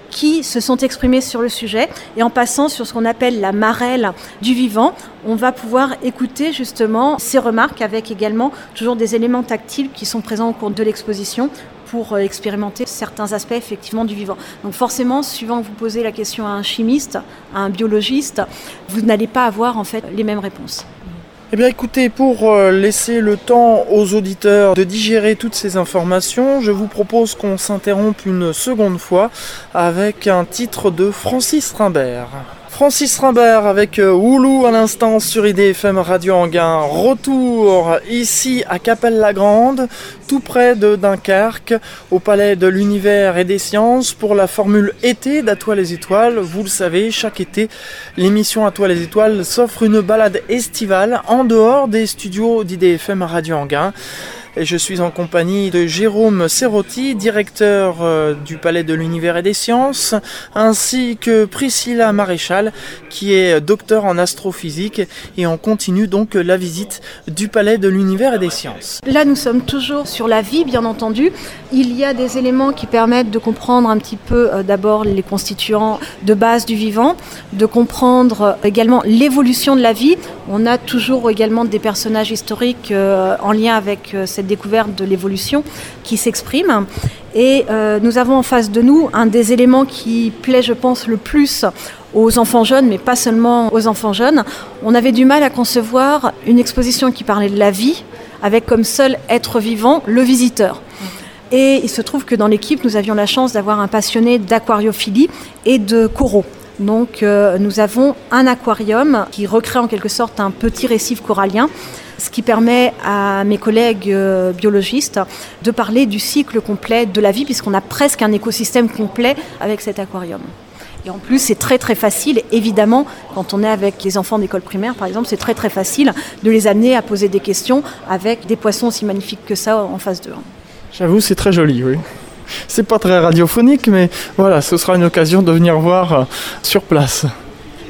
qui se sont exprimés sur le sujet. Et en passant sur ce qu'on appelle la marelle du vivant, on va pouvoir écouter justement ces remarques avec également toujours des éléments tactiles qui sont présents au cours de l'exposition pour euh, expérimenter certains aspects effectivement du vivant. Donc forcément, suivant que vous posez la question à un chimiste, à un biologiste, vous n'allez pas avoir en fait les mêmes réponses. Eh bien écoutez, pour euh, laisser le temps aux auditeurs de digérer toutes ces informations, je vous propose qu'on s'interrompe une seconde fois avec un titre de Francis Rimbert. Francis Rimbert avec euh, Oulou à l'instant sur IDFM Radio Anguin. Retour ici à Capelle-la-Grande, tout près de Dunkerque, au Palais de l'Univers et des Sciences pour la formule été d'À les étoiles. Vous le savez, chaque été, l'émission À les étoiles s'offre une balade estivale en dehors des studios d'IDFM Radio Anguin et je suis en compagnie de Jérôme Serrotti, directeur euh, du Palais de l'Univers et des Sciences, ainsi que Priscilla Maréchal, qui est docteur en astrophysique et on continue donc la visite du Palais de l'Univers et des Sciences. Là, nous sommes toujours sur la vie, bien entendu. Il y a des éléments qui permettent de comprendre un petit peu euh, d'abord les constituants de base du vivant, de comprendre euh, également l'évolution de la vie. On a toujours également des personnages historiques en lien avec cette découverte de l'évolution qui s'exprime. Et euh, nous avons en face de nous un des éléments qui plaît, je pense, le plus aux enfants jeunes, mais pas seulement aux enfants jeunes. On avait du mal à concevoir une exposition qui parlait de la vie, avec comme seul être vivant le visiteur. Et il se trouve que dans l'équipe, nous avions la chance d'avoir un passionné d'aquariophilie et de coraux. Donc euh, nous avons un aquarium qui recrée en quelque sorte un petit récif corallien ce qui permet à mes collègues euh, biologistes de parler du cycle complet de la vie, puisqu'on a presque un écosystème complet avec cet aquarium. Et en plus, c'est très très facile, évidemment, quand on est avec les enfants d'école primaire, par exemple, c'est très très facile de les amener à poser des questions avec des poissons aussi magnifiques que ça en face d'eux. J'avoue, c'est très joli, oui. C'est pas très radiophonique, mais voilà, ce sera une occasion de venir voir sur place.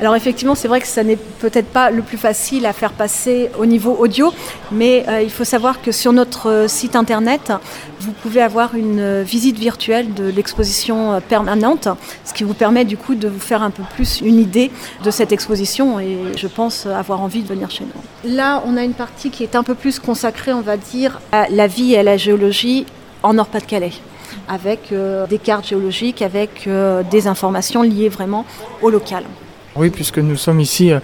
Alors effectivement, c'est vrai que ça n'est peut-être pas le plus facile à faire passer au niveau audio, mais euh, il faut savoir que sur notre euh, site internet, vous pouvez avoir une euh, visite virtuelle de l'exposition permanente, ce qui vous permet du coup de vous faire un peu plus une idée de cette exposition et je pense avoir envie de venir chez nous. Là, on a une partie qui est un peu plus consacrée, on va dire, à la vie et à la géologie en Nord-Pas-de-Calais avec des cartes géologiques, avec des informations liées vraiment au local. Oui, puisque nous sommes ici euh,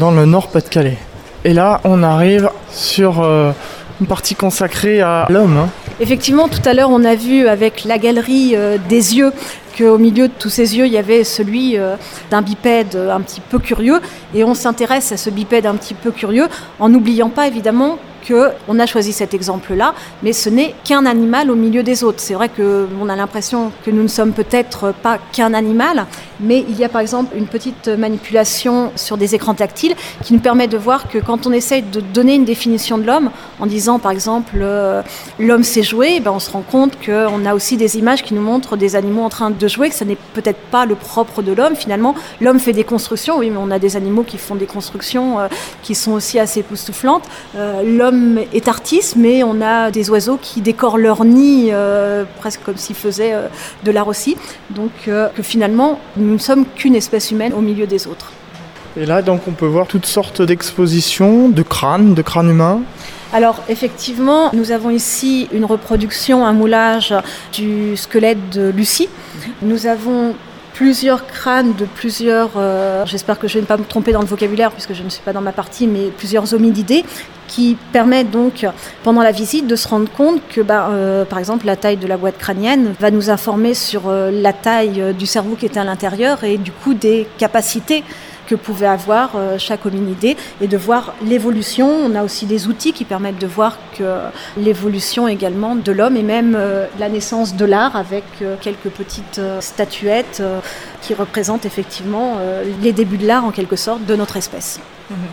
dans le Nord-Pas-de-Calais. Et là, on arrive sur euh, une partie consacrée à l'homme. Hein. Effectivement, tout à l'heure, on a vu avec la galerie euh, des yeux qu'au milieu de tous ces yeux, il y avait celui d'un bipède un petit peu curieux. Et on s'intéresse à ce bipède un petit peu curieux en n'oubliant pas évidemment on a choisi cet exemple-là, mais ce n'est qu'un animal au milieu des autres. C'est vrai qu'on a l'impression que nous ne sommes peut-être pas qu'un animal, mais il y a par exemple une petite manipulation sur des écrans tactiles qui nous permet de voir que quand on essaye de donner une définition de l'homme, en disant par exemple euh, l'homme sait jouer, ben on se rend compte qu'on a aussi des images qui nous montrent des animaux en train de jouer, que ce n'est peut-être pas le propre de l'homme finalement. L'homme fait des constructions, oui, mais on a des animaux qui font des constructions euh, qui sont aussi assez époustouflantes. Euh, l'homme est artiste, mais on a des oiseaux qui décorent leur nid euh, presque comme s'ils faisaient euh, de l'art aussi. Donc euh, que finalement, nous ne sommes qu'une espèce humaine au milieu des autres. Et là, donc, on peut voir toutes sortes d'expositions de crânes, de crânes humains. Alors effectivement, nous avons ici une reproduction, un moulage du squelette de Lucie. Nous avons plusieurs crânes de plusieurs, j'espère que je ne vais pas me tromper dans le vocabulaire puisque je ne suis pas dans ma partie, mais plusieurs hominidés qui permet donc pendant la visite de se rendre compte que bah, euh, par exemple la taille de la boîte crânienne va nous informer sur euh, la taille euh, du cerveau qui est à l'intérieur et du coup des capacités que pouvait avoir chaque hominidé et de voir l'évolution. On a aussi des outils qui permettent de voir l'évolution également de l'homme et même la naissance de l'art avec quelques petites statuettes qui représentent effectivement les débuts de l'art en quelque sorte de notre espèce.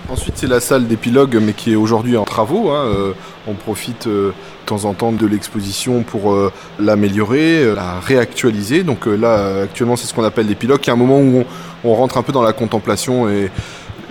Ensuite, c'est la salle d'épilogue, mais qui est aujourd'hui en travaux. Hein. Euh, on profite euh, de temps en temps de l'exposition pour euh, l'améliorer, la réactualiser. Donc là, actuellement, c'est ce qu'on appelle l'épilogue, qui est un moment où on, on, rentre un peu dans la contemplation et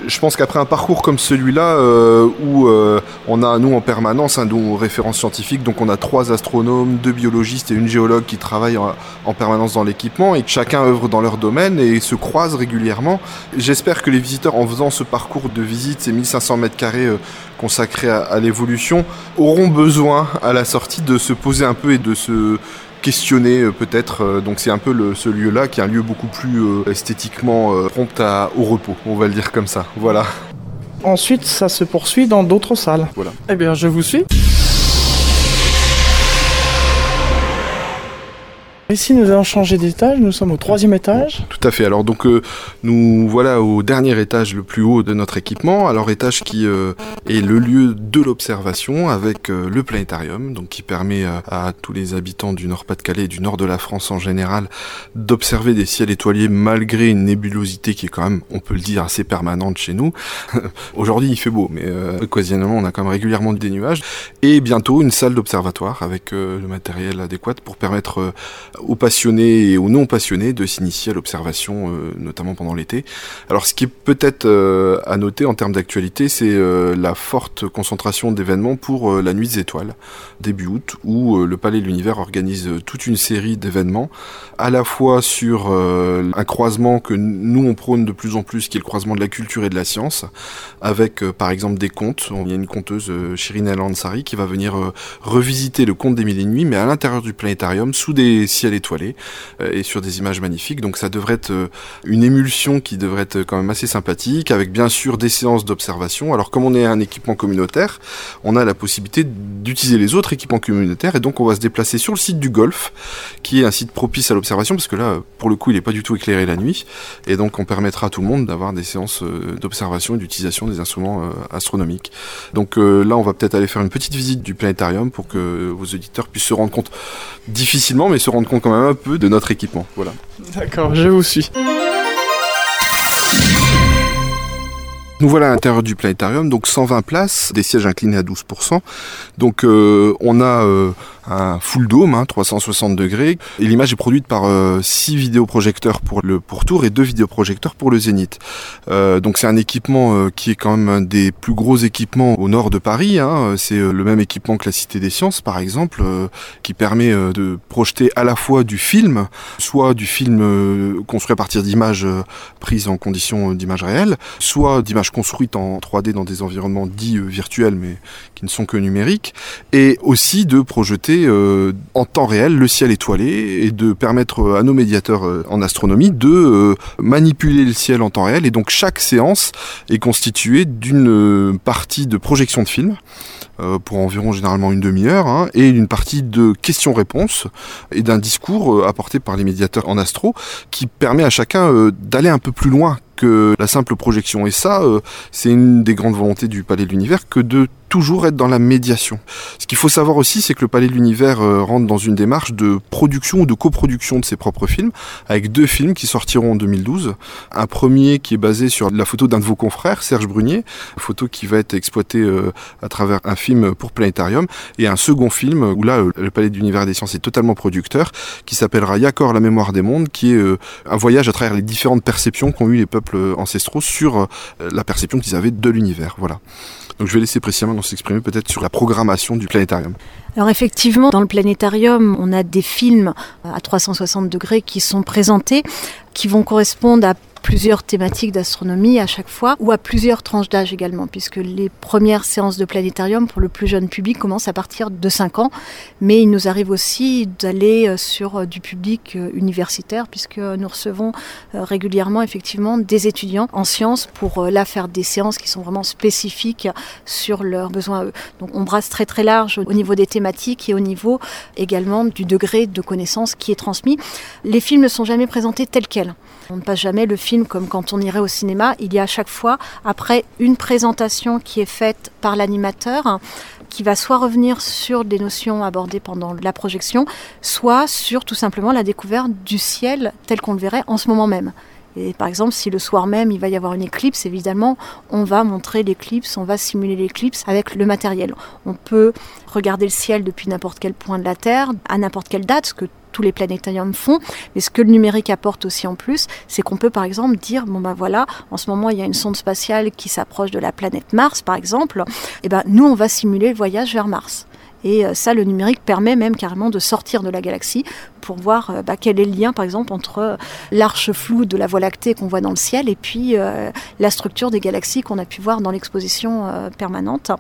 je pense qu'après un parcours comme celui-là, euh, où euh, on a nous en permanence un nos références scientifiques, donc on a trois astronomes, deux biologistes et une géologue qui travaillent en, permanence dans l'équipement et chacun œuvre dans leur domaine et se croisent régulièrement. J'espère que les visiteurs, en faisant ce parcours de visite, ces 1500 mètres carrés euh, consacrés à l'évolution, auront besoin à la sortie de se poser un peu et de se questionner euh, peut-être. Euh, donc c'est un peu ce lieu-là qui est un lieu beaucoup plus euh, esthétiquement prompt à, au repos, on va le dire comme ça. Voilà. Ensuite, ça se poursuit dans d'autres salles. Voilà. Eh bien, je vous suis. Ici, nous allons changer d'étage. Nous sommes au troisième étage. Tout à fait. Alors, donc, euh, nous voilà au dernier étage, le plus haut de notre équipement. Alors, étage qui euh, est le lieu de l'observation avec euh, le planétarium, donc qui permet à tous les habitants du Nord-Pas-de-Calais et du nord de la France en général d'observer des ciels étoilés malgré une nébulosité qui est quand même, on peut le dire, assez permanente chez nous. Aujourd'hui, il fait beau, mais occasionnellement, on a quand même régulièrement des nuages. Et bientôt, une salle d'observatoire avec le matériel adéquat pour permettre aux passionnés et aux non passionnés de s'initier à l'observation, euh, notamment pendant l'été. Alors ce qui est peut-être euh, à noter en termes d'actualité, c'est euh, la forte concentration d'événements pour la Nuit des Étoiles, début août, où le Palais de l'Univers organise toute une série d'événements, à la fois sur un croisement que nous on prône de plus en plus, qui est le croisement de la culture et de la science, avec par exemple des contes. Il y a une conteuse, Shirin El Ansari, qui va venir revisiter le conte des mille et nuits, mais à l'intérieur du planétarium, sous des étoilé euh, et sur des images magnifiques. Donc ça devrait être euh, une émulsion qui devrait être quand même assez sympathique, avec bien sûr des séances d'observation. Alors comme on est un équipement communautaire, on a la possibilité d'utiliser les autres équipements communautaires et donc on va se déplacer sur le site du golf, qui est un site propice à l'observation parce que là, pour le coup, il n'est pas du tout éclairé la nuit et donc on permettra à tout le monde d'avoir des séances euh, d'observation et d'utilisation des instruments astronomiques. Donc là, on va peut-être aller faire une petite visite du planétarium pour que vos auditeurs puissent se rendre compte difficilement, mais se rendre compte quand même un peu de notre équipement. Voilà. D'accord, je vous suis. Nous voilà à l'intérieur du planétarium, donc 120 places, des sièges inclinés à 12%. Donc euh, on a euh, un full 360 hein, degrés. Et l'image est produite par euh, six vidéoprojecteurs pour le pourtour et deux vidéoprojecteurs pour le zénith. Euh, donc c'est un équipement euh, qui est quand même un des plus gros équipements au nord de Paris. Hein. C'est le même équipement que la Cité des Sciences, par exemple, qui permet de projeter à la fois du film, soit du film construit à partir d'images prises en conditions d'images réelles, soit d'images construites en 3D dans des environnements dits virtuels, mais ne sont que numériques, et aussi de projeter euh, en temps réel le ciel étoilé et de permettre à nos médiateurs euh, en astronomie de euh, manipuler le ciel en temps réel. Et donc chaque séance est constituée d'une partie de projection de film pour environ généralement une demi-heure, hein, et une partie de questions-réponses et d'un discours apporté par les médiateurs en astro qui permet à chacun d'aller un peu plus loin que la simple projection. Et ça, c'est une des grandes volontés du Palais de l'Univers que de toujours être dans la médiation. Ce qu'il faut savoir aussi, c'est que le Palais de l'Univers euh, rentre dans une démarche de production ou de coproduction de ses propres films, avec deux films qui sortiront en 2012. Un premier qui est basé sur la photo d'un de vos confrères, Serge Brunier, photo qui va être exploitée euh, à travers un film pour Planétarium, et un second film où là, le Palais de l'Univers des Sciences est totalement producteur, qui s'appellera Yakor, la mémoire des mondes, qui est euh, un voyage à travers les différentes perceptions qu'ont eu les peuples ancestraux sur la perception qu'ils avaient de l'univers. Voilà. Donc je vais laisser précisément s'exprimer peut-être sur la programmation du planétarium. Alors effectivement, dans le planétarium, on a des films à 360 degrés qui sont présentés, qui vont correspondre à plusieurs thématiques d'astronomie à chaque fois, ou à plusieurs tranches d'âge également, puisque les premières séances de planétarium pour le plus jeune public commencent à partir de 5 ans, mais il nous arrive aussi d'aller euh, sur euh, du public euh, universitaire, puisque nous recevons régulièrement effectivement des étudiants en sciences pour là faire des séances qui sont vraiment spécifiques sur leurs besoins Donc on brasse très très large au niveau des thématiques et au niveau également du degré de connaissance qui est transmis. Les films ne sont jamais présentés tels quels. On ne passe jamais le film comme quand on irait au cinéma. Il y a à chaque fois, après une présentation qui est faite par l'animateur, qui va soit revenir sur des notions abordées pendant la projection, soit sur tout simplement la découverte du ciel tel qu'on le verrait en ce moment même. Et par exemple, si le soir même il va y avoir une éclipse, évidemment, on va montrer l'éclipse, on va simuler l'éclipse avec le matériel. On peut regarder le ciel depuis n'importe quel point de la Terre, à n'importe quelle date, ce que tous les planétariums font. Mais ce que le numérique apporte aussi en plus, c'est qu'on peut par exemple dire bon ben voilà, en ce moment il y a une sonde spatiale qui s'approche de la planète Mars par exemple. Et ben nous on va simuler le voyage vers Mars. Et euh, ça, le numérique permet même carrément de sortir de la galaxie pour voir euh, bah, quel est le lien, par exemple, entre euh, l'arche floue de la Voie lactée qu'on voit dans le ciel et puis la structure des galaxies qu'on a pu voir dans l'exposition permanente.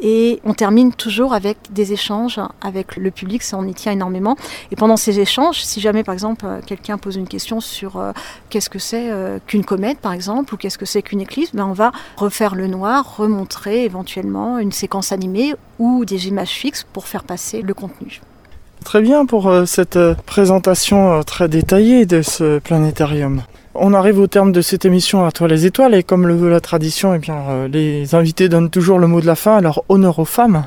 Et on termine toujours avec des échanges avec le public, ça on y tient énormément. Et pendant ces échanges, si jamais par exemple quelqu'un pose une question sur euh, qu'est-ce que c'est euh, qu'une comète par exemple, ou qu'est-ce que c'est qu'une éclipse, ben on va refaire le noir, remontrer éventuellement une séquence animée ou des images fixes pour faire passer le contenu. Très bien pour euh, cette présentation très détaillée de ce planétarium. On arrive au terme de cette émission à toi les étoiles et comme le veut la tradition, eh bien, euh, les invités donnent toujours le mot de la fin, alors honneur aux femmes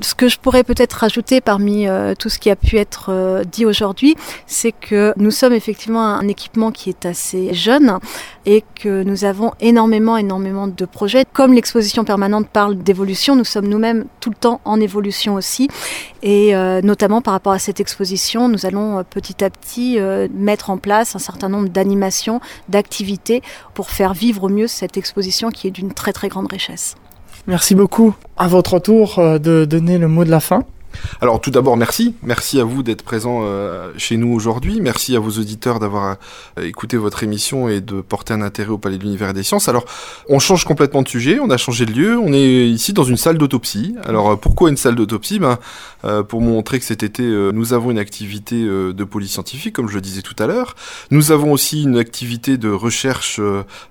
ce que je pourrais peut-être rajouter parmi euh, tout ce qui a pu être euh, dit aujourd'hui, c'est que nous sommes effectivement un équipement qui est assez jeune et que nous avons énormément, énormément de projets. Comme l'exposition permanente parle d'évolution, nous sommes nous-mêmes tout le temps en évolution aussi. Et euh, notamment par rapport à cette exposition, nous allons petit à petit mettre en place un certain nombre d'animations, d'activités pour faire vivre au mieux cette exposition qui est d'une très très grande richesse. Merci beaucoup. À votre tour euh, de donner le mot de la fin. Alors tout d'abord, merci. Merci à vous d'être présent euh, chez nous aujourd'hui. Merci à vos auditeurs d'avoir euh, écouté votre émission et de porter un intérêt au Palais de l'Univers et des Sciences. Alors, on change complètement de sujet, on a changé de lieu. On est ici dans une salle d'autopsie. Alors, euh, pourquoi une salle d'autopsie? Ben, Pour montrer que cet été, nous avons une activité de police scientifique, comme je le disais tout à l'heure. Nous avons aussi une activité de recherche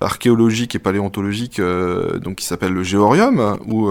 archéologique et paléontologique donc qui s'appelle le Géorium, où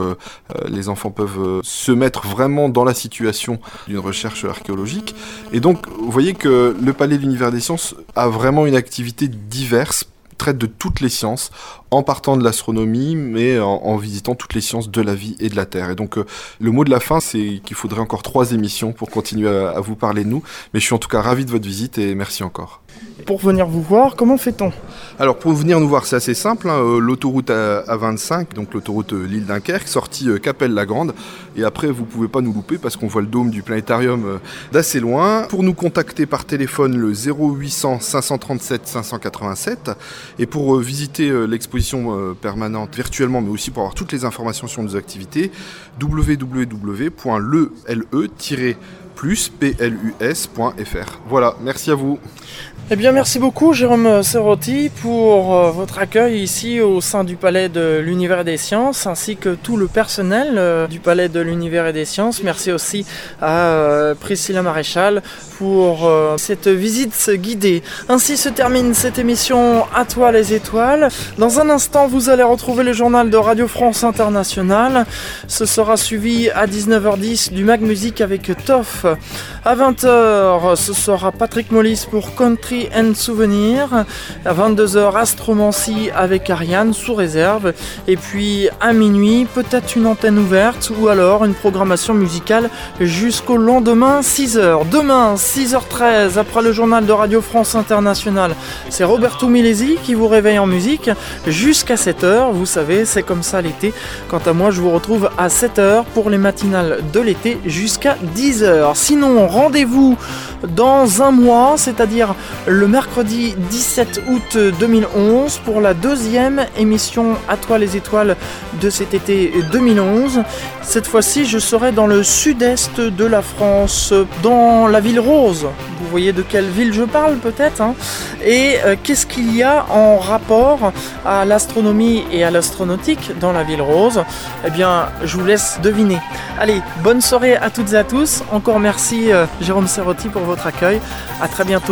les enfants peuvent se mettre vraiment dans la situation d'une recherche archéologique. Et donc, vous voyez que le Palais de l'Univers des Sciences a vraiment une activité diverse traite de toutes les sciences, en partant de l'astronomie, mais en, visitant toutes les sciences de la vie et de la Terre. Et donc, euh, le mot de la fin, c'est qu'il faudrait encore trois émissions pour continuer à vous parler de nous. Mais je suis en tout cas ravi de votre visite et merci encore. Pour venir vous voir, comment fait-on? Alors pour venir nous voir, c'est assez simple. Hein, euh, l'autoroute A25, donc l'autoroute euh, Lille Dunkerque, sortie euh, Capelle-la-Grande. Et après, vous pouvez pas nous louper parce qu'on voit le dôme du planétarium d'assez loin. Pour nous contacter par téléphone, le 0800 537 587. Et pour visiter l'exposition permanente virtuellement, mais aussi pour avoir toutes les informations sur nos activités, www.le-plus-plus.fr. Voilà, merci à vous. Eh bien, merci beaucoup, Jérôme Serrotti, pour euh, votre accueil ici au sein du Palais de l'Univers et des Sciences, ainsi que tout le personnel euh, du Palais de l'Univers et des Sciences. Merci aussi à euh, Priscilla Maréchal pour cette visite guidée. Ainsi se termine cette émission À toi les étoiles. Dans un instant, vous allez retrouver le journal de Radio France Internationale. Ce sera suivi à 19h10 du Mag Music avec Toff. À 20h, ce sera Patrick Mollis pour Country and Souvenir. À 22h, Astromancie avec Ariane sous réserve. Et puis à minuit, peut-être une antenne ouverte ou alors une programmation musicale jusqu'au lendemain 6h. Demain, 6h13, après le journal de Radio France Internationale, c'est Roberto Milesi qui vous réveille en musique jusqu'à 7h. Vous savez, c'est comme ça l'été. Quant à moi, je vous retrouve à 7h pour les matinales de l'été jusqu'à 10h. Sinon, rendez-vous dans un mois, c'est-à-dire le mercredi 17 août 2011 pour la deuxième émission À toi les étoiles de cet été 2011. Cette fois-ci, je serai dans le sud-est de la France, dans la ville rose. Vous voyez de quelle ville je parle peut-être hein. Et euh, qu'est-ce qu'il y a en rapport à l'astronomie et à l'astronautique dans la ville rose? Eh bien, je vous laisse deviner. Allez, bonne soirée à toutes et à tous. Encore merci euh, Jérôme Serrotti pour votre accueil. À très bientôt.